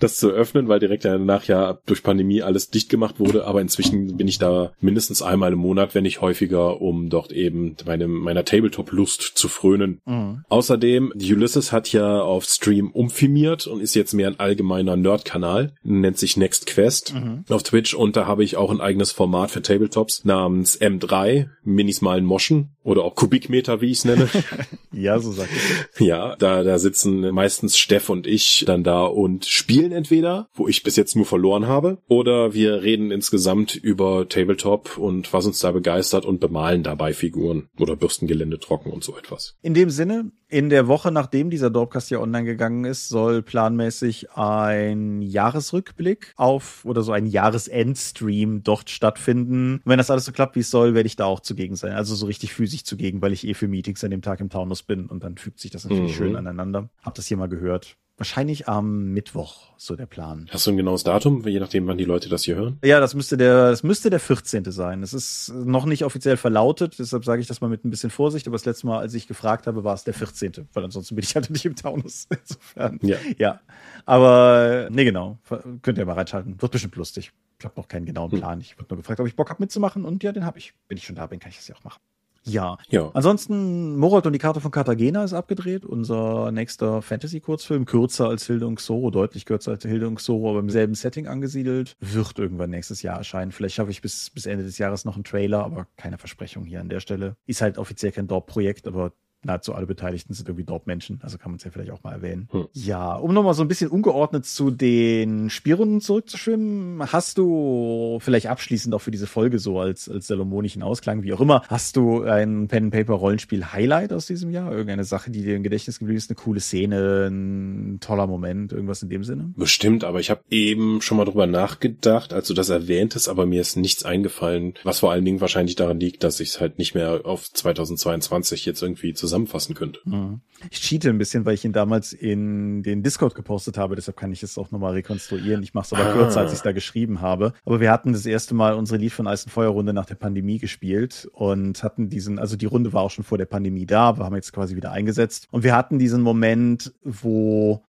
das zu öffnen, weil direkt danach ja durch Pandemie alles dicht gemacht wurde. Aber inzwischen bin ich da mindestens einmal im Monat, wenn nicht häufiger, um dort eben meine, meiner Tabletop-Lust zu frönen. Mhm. Außerdem, Ulysses hat ja auf Stream umfirmiert und ist jetzt mehr ein allgemeiner Nerd-Kanal, nennt sich Next Quest mhm. auf Twitch und da habe ich auch ein eigenes Format für Tabletops namens M3, Minis malen Moschen oder auch Kubikmeter, wie ich es nenne. ja, so sagt es. Ja, da, da sitzen meistens Steff und ich dann da und spielen entweder, wo ich bis jetzt nur verloren habe, oder wir reden insgesamt über Tabletop und was uns da begeistert und bemalen dabei Figuren oder Bürstengelände trocken und so etwas. In dem Sinne, in der Woche, nachdem dieser Dorpcast ja online gegangen ist, soll planmäßig ein Jahresrückblick auf oder so ein Jahresendstream dort stattfinden. wenn das alles so klappt, wie es soll, werde ich da auch zugegen sein. Also so richtig physisch zugegen, weil ich eh für Meetings an dem Tag im Taunus bin und dann fügt sich das natürlich mhm. schön aneinander. Hab das hier mal gehört. Wahrscheinlich am Mittwoch, so der Plan. Hast du ein genaues Datum, je nachdem, wann die Leute das hier hören? Ja, das müsste der, das müsste der 14. sein. Es ist noch nicht offiziell verlautet, deshalb sage ich das mal mit ein bisschen Vorsicht, aber das letzte Mal, als ich gefragt habe, war es der 14. Weil ansonsten bin ich halt nicht im Taunus. Insofern. Ja. Ja. Aber, nee, genau. Könnt ihr mal reinschalten. Wird bestimmt lustig. Ich habe noch keinen genauen hm. Plan. Hm. Ich wurde nur gefragt, ob ich Bock habe mitzumachen und ja, den habe ich. Wenn ich schon da bin, kann ich das ja auch machen. Ja. ja. Ansonsten, Morold und die Karte von Cartagena ist abgedreht. Unser nächster Fantasy-Kurzfilm. Kürzer als Hilde und Xoro, deutlich kürzer als Hilde und Xoro, aber im selben Setting angesiedelt. Wird irgendwann nächstes Jahr erscheinen. Vielleicht schaffe ich bis, bis Ende des Jahres noch einen Trailer, aber keine Versprechung hier an der Stelle. Ist halt offiziell kein Dorp-Projekt, aber nahezu alle Beteiligten sind irgendwie Dorp-Menschen, also kann man es ja vielleicht auch mal erwähnen. Hm. Ja, um nochmal so ein bisschen ungeordnet zu den Spielrunden zurückzuschwimmen, hast du vielleicht abschließend auch für diese Folge so als, als salomonischen Ausklang, wie auch immer, hast du ein Pen-Paper-Rollenspiel-Highlight aus diesem Jahr? Irgendeine Sache, die dir im Gedächtnis geblieben ist, eine coole Szene, ein toller Moment, irgendwas in dem Sinne? Bestimmt, aber ich habe eben schon mal drüber nachgedacht, als du das erwähntest, aber mir ist nichts eingefallen, was vor allen Dingen wahrscheinlich daran liegt, dass ich es halt nicht mehr auf 2022 jetzt irgendwie zusammen zusammenfassen könnte. Mhm. Ich cheate ein bisschen, weil ich ihn damals in den Discord gepostet habe, deshalb kann ich es auch nochmal rekonstruieren. Ich mache es aber ah. kürzer, als ich es da geschrieben habe. Aber wir hatten das erste Mal unsere Lied von Eis und Feuerrunde nach der Pandemie gespielt und hatten diesen, also die Runde war auch schon vor der Pandemie da, wir haben jetzt quasi wieder eingesetzt. Und wir hatten diesen Moment, wo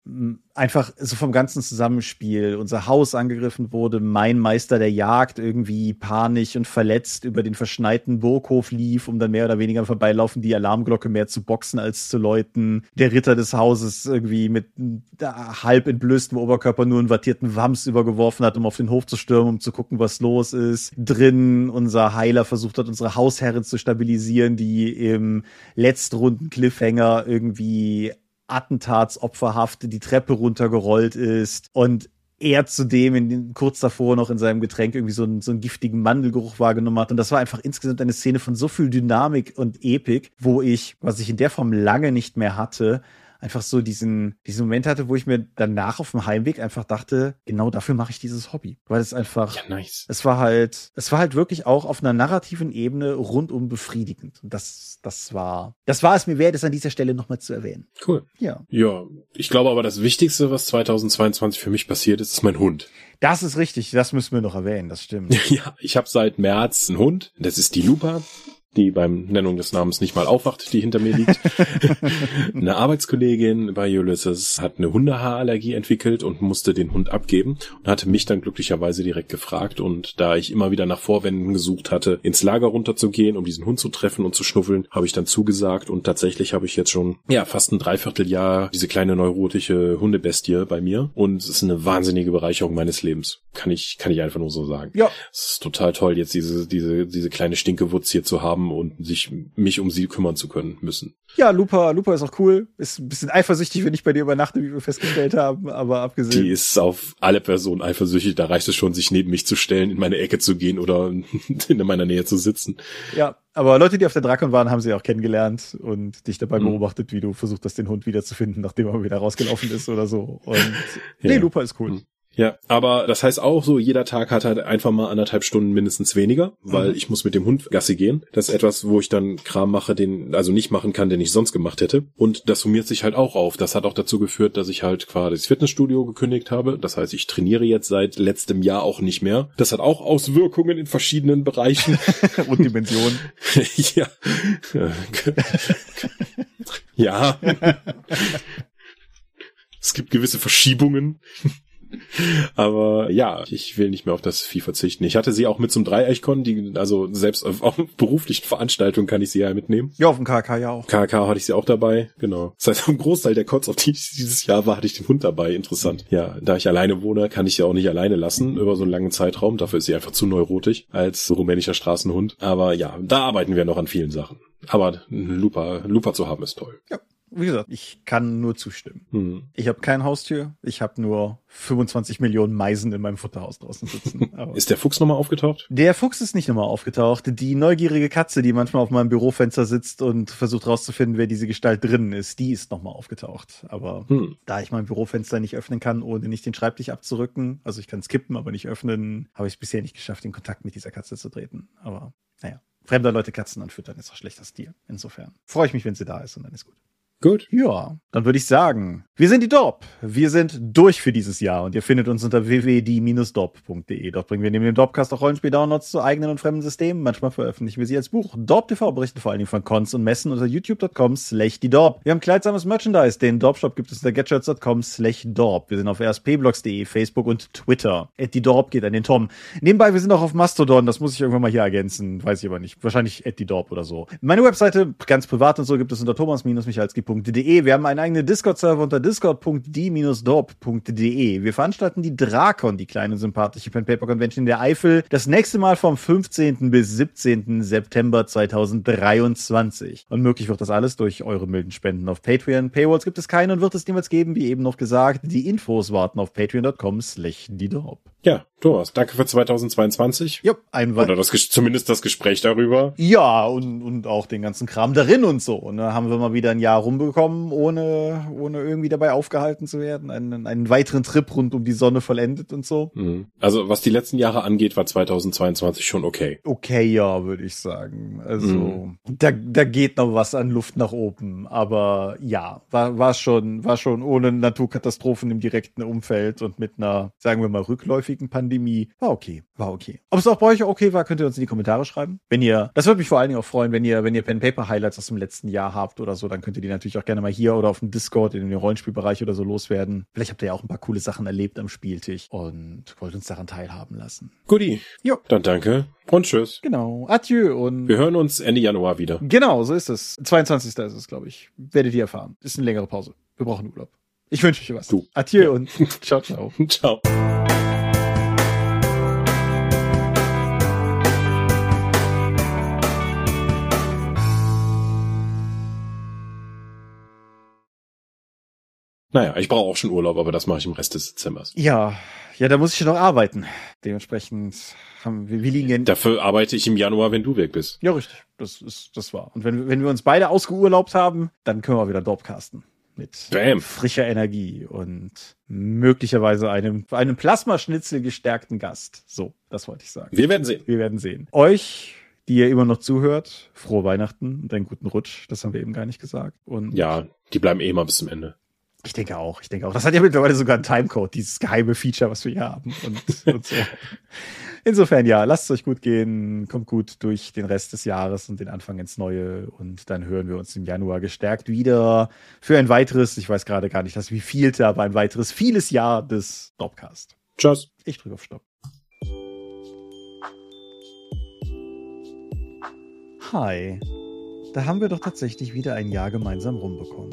einfach so vom ganzen Zusammenspiel unser Haus angegriffen wurde, mein Meister der Jagd irgendwie panisch und verletzt über den verschneiten Burghof lief, um dann mehr oder weniger vorbeilaufen die Alarmglocke mehr zu boxen als zu läuten. Der Ritter des Hauses irgendwie mit halb entblößtem Oberkörper nur einen wattierten Wams übergeworfen hat, um auf den Hof zu stürmen, um zu gucken, was los ist. Drin unser Heiler versucht hat, unsere Hausherrin zu stabilisieren, die im letztrunden Cliffhanger irgendwie attentatsopferhaft die Treppe runtergerollt ist und er zudem in kurz davor noch in seinem Getränk irgendwie so einen, so einen giftigen Mandelgeruch wahrgenommen hat. Und das war einfach insgesamt eine Szene von so viel Dynamik und Epik, wo ich, was ich in der Form lange nicht mehr hatte, einfach so diesen, diesen Moment hatte, wo ich mir danach auf dem Heimweg einfach dachte, genau dafür mache ich dieses Hobby. Weil es einfach, ja, nice. es war halt, es war halt wirklich auch auf einer narrativen Ebene rundum befriedigend. Und das, das war, das war es mir wert, es an dieser Stelle nochmal zu erwähnen. Cool. Ja. Ja, ich glaube aber das Wichtigste, was 2022 für mich passiert ist, ist mein Hund. Das ist richtig, das müssen wir noch erwähnen, das stimmt. Ja, ich habe seit März einen Hund, das ist die Lupa die beim Nennung des Namens nicht mal aufwacht, die hinter mir liegt. eine Arbeitskollegin bei Ulysses hat eine Hundehaarallergie entwickelt und musste den Hund abgeben und hatte mich dann glücklicherweise direkt gefragt. Und da ich immer wieder nach Vorwänden gesucht hatte, ins Lager runterzugehen, um diesen Hund zu treffen und zu schnuffeln, habe ich dann zugesagt und tatsächlich habe ich jetzt schon, ja, fast ein Dreivierteljahr diese kleine neurotische Hundebestie bei mir und es ist eine wahnsinnige Bereicherung meines Lebens. Kann ich, kann ich einfach nur so sagen. Ja. Es ist total toll, jetzt diese, diese, diese kleine Stinkewutz hier zu haben und sich mich um sie kümmern zu können müssen. Ja, Lupa, Lupa ist auch cool. Ist ein bisschen eifersüchtig, wenn ich bei dir übernachte, wie wir festgestellt haben, aber abgesehen. Die ist auf alle Personen eifersüchtig. Da reicht es schon, sich neben mich zu stellen, in meine Ecke zu gehen oder in meiner Nähe zu sitzen. Ja, aber Leute, die auf der Drakon waren, haben sie auch kennengelernt und dich dabei mhm. beobachtet, wie du versucht hast, den Hund wiederzufinden, nachdem er wieder rausgelaufen ist oder so. Und ja. nee, Lupa ist cool. Mhm. Ja, aber das heißt auch so, jeder Tag hat halt einfach mal anderthalb Stunden mindestens weniger, weil mhm. ich muss mit dem Hund Gassi gehen. Das ist etwas, wo ich dann Kram mache, den also nicht machen kann, den ich sonst gemacht hätte. Und das summiert sich halt auch auf. Das hat auch dazu geführt, dass ich halt quasi das Fitnessstudio gekündigt habe. Das heißt, ich trainiere jetzt seit letztem Jahr auch nicht mehr. Das hat auch Auswirkungen in verschiedenen Bereichen. Und Dimensionen. ja. ja. es gibt gewisse Verschiebungen. Aber ja, ich will nicht mehr auf das Vieh verzichten. Ich hatte sie auch mit zum Dreieichkon, die, also selbst auf, auf beruflichen Veranstaltungen kann ich sie ja mitnehmen. Ja, auf dem KK ja auch. KK hatte ich sie auch dabei, genau. Das heißt, am Großteil der Cots, auf die ich dieses Jahr war, hatte ich den Hund dabei. Interessant. Ja, da ich alleine wohne, kann ich sie auch nicht alleine lassen über so einen langen Zeitraum. Dafür ist sie einfach zu neurotisch als rumänischer Straßenhund. Aber ja, da arbeiten wir noch an vielen Sachen. Aber Lupa, Lupa zu haben ist toll. Ja wie gesagt, ich kann nur zustimmen. Hm. Ich habe kein Haustür, ich habe nur 25 Millionen Meisen in meinem Futterhaus draußen sitzen. ist der Fuchs nochmal aufgetaucht? Der Fuchs ist nicht nochmal aufgetaucht. Die neugierige Katze, die manchmal auf meinem Bürofenster sitzt und versucht rauszufinden, wer diese Gestalt drinnen ist, die ist nochmal aufgetaucht. Aber hm. da ich mein Bürofenster nicht öffnen kann, ohne nicht den Schreibtisch abzurücken, also ich kann es kippen, aber nicht öffnen, habe ich es bisher nicht geschafft, in Kontakt mit dieser Katze zu treten. Aber naja, fremder Leute Katzen anfüttern ist auch schlechter Stil. Insofern freue ich mich, wenn sie da ist und dann ist gut. Gut. Ja, dann würde ich sagen, wir sind die Dorp. Wir sind durch für dieses Jahr und ihr findet uns unter www.die-dorp.de. Dort bringen wir neben dem Dorpcast auch Rollenspiel-Downloads zu eigenen und fremden Systemen. Manchmal veröffentlichen wir sie als Buch. Dorp TV berichten vor allen Dingen von Cons und Messen unter youtube.com slash die Dorp. Wir haben kleidsames Merchandise. Den Dorp-Shop gibt es unter getshirts.com slash Dorp. Wir sind auf rspblogs.de, Facebook und Twitter. At die Dorp geht an den Tom. Nebenbei, wir sind auch auf Mastodon. Das muss ich irgendwann mal hier ergänzen. Weiß ich aber nicht. Wahrscheinlich at die Dorp oder so. Meine Webseite, ganz privat und so, gibt es unter thomas-michalski discord.de. Wir haben einen eigenen Discord-Server unter discord.d-dorp.de. Wir veranstalten die Drakon, die kleine sympathische Pen Paper Convention in der Eifel, das nächste Mal vom 15. bis 17. September 2023. Und möglich wird das alles durch eure milden Spenden auf Patreon. Paywalls gibt es keine und wird es niemals geben, wie eben noch gesagt. Die Infos warten auf patreon.com slash die Dorp. Ja, Thomas, danke für 2022. Ja, ein Oder das, zumindest das Gespräch darüber. Ja, und, und auch den ganzen Kram darin und so. Und da haben wir mal wieder ein Jahr rumbekommen, ohne, ohne irgendwie dabei aufgehalten zu werden. Einen, einen weiteren Trip rund um die Sonne vollendet und so. Mhm. Also, was die letzten Jahre angeht, war 2022 schon okay. Okay, ja, würde ich sagen. Also, mhm. da, da geht noch was an Luft nach oben. Aber ja, war, war schon, war schon ohne Naturkatastrophen im direkten Umfeld und mit einer, sagen wir mal, rückläufigen Pandemie. War okay, war okay. Ob es auch bei euch okay war, könnt ihr uns in die Kommentare schreiben. Wenn ihr, das würde mich vor allen Dingen auch freuen, wenn ihr, wenn ihr Pen Paper Highlights aus dem letzten Jahr habt oder so, dann könnt ihr die natürlich auch gerne mal hier oder auf dem Discord in den Rollenspielbereich oder so loswerden. Vielleicht habt ihr ja auch ein paar coole Sachen erlebt am Spieltisch und wollt uns daran teilhaben lassen. Guti. Jo. Dann danke und tschüss. Genau. Adieu und. Wir hören uns Ende Januar wieder. Genau, so ist es. 22. ist es, glaube ich. Werdet ihr erfahren. Ist eine längere Pause. Wir brauchen Urlaub. Ich wünsche euch was. Du. Adieu und ciao, ciao. ciao. Naja, ich brauche auch schon Urlaub, aber das mache ich im Rest des Dezembers. Ja, ja, da muss ich noch arbeiten. Dementsprechend haben wir, wir liegen Dafür arbeite ich im Januar, wenn du weg bist. Ja, richtig. Das ist, das war. Und wenn, wenn wir uns beide ausgeurlaubt haben, dann können wir wieder Dorpcasten. Mit Bam. frischer Energie und möglicherweise einem, einem Plasmaschnitzel gestärkten Gast. So, das wollte ich sagen. Wir werden sehen. Wir werden sehen. Euch die ihr immer noch zuhört, frohe Weihnachten und einen guten Rutsch. Das haben wir eben gar nicht gesagt. Und ja, die bleiben eh mal bis zum Ende. Ich denke auch, ich denke auch. Das hat ja mittlerweile sogar einen Timecode, dieses geheime Feature, was wir hier haben. Und, und so. Insofern ja, lasst es euch gut gehen, kommt gut durch den Rest des Jahres und den Anfang ins Neue und dann hören wir uns im Januar gestärkt wieder für ein weiteres, ich weiß gerade gar nicht, das wie vielte, aber ein weiteres vieles Jahr des Dropcast. Tschüss. Ich drücke auf Stopp. Hi. Da haben wir doch tatsächlich wieder ein Jahr gemeinsam rumbekommen.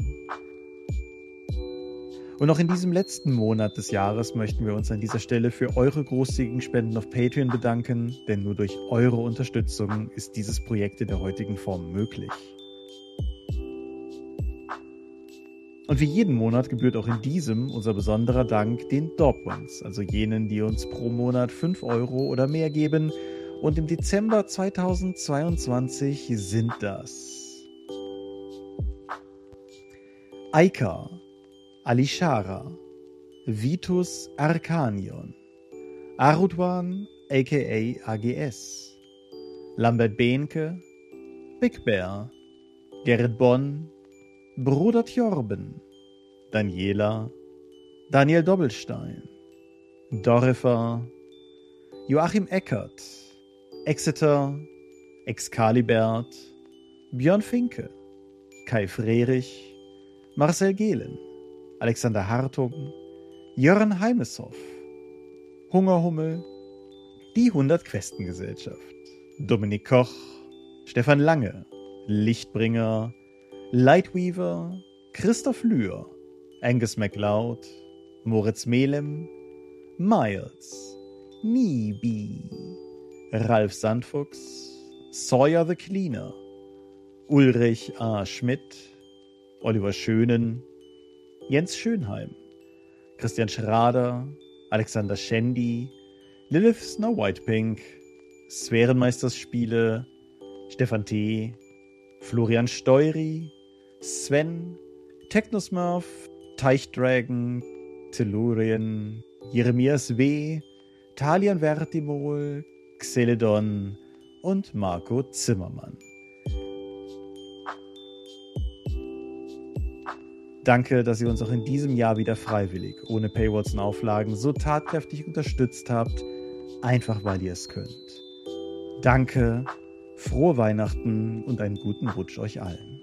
Und auch in diesem letzten Monat des Jahres möchten wir uns an dieser Stelle für eure großzügigen Spenden auf Patreon bedanken, denn nur durch eure Unterstützung ist dieses Projekt in der heutigen Form möglich. Und wie jeden Monat gebührt auch in diesem unser besonderer Dank den Dorpwans, also jenen, die uns pro Monat 5 Euro oder mehr geben. Und im Dezember 2022 sind das Aika, Alishara, Vitus Arcanion, Arudwan aka AGS, Lambert Behnke, Big Bear, Gerrit Bonn, Bruder Tjorben, Daniela, Daniel Doppelstein, Dorifer, Joachim Eckert, Exeter, Excalibert, Björn Finke, Kai Frerich, Marcel Gehlen, Alexander Hartung, Jörn Heimeshoff, Hungerhummel, die 100 Questengesellschaft, Dominik Koch, Stefan Lange, Lichtbringer, Lightweaver, Christoph Lühr, Angus MacLeod, Moritz Melem, Miles, Nibi, Ralf Sandfuchs, Sawyer the Cleaner, Ulrich A. Schmidt, Oliver Schönen, Jens Schönheim, Christian Schrader, Alexander Schendi, Lilith Snow White Pink, Sphärenmeisterspiele, Stefan T., Florian Steury, Sven, Technosmurf, Teichdragon, Tellurien, Jeremias W., Talian Vertimol, Xeledon und Marco Zimmermann. Danke, dass ihr uns auch in diesem Jahr wieder freiwillig, ohne Paywalls und Auflagen, so tatkräftig unterstützt habt, einfach weil ihr es könnt. Danke, frohe Weihnachten und einen guten Rutsch euch allen.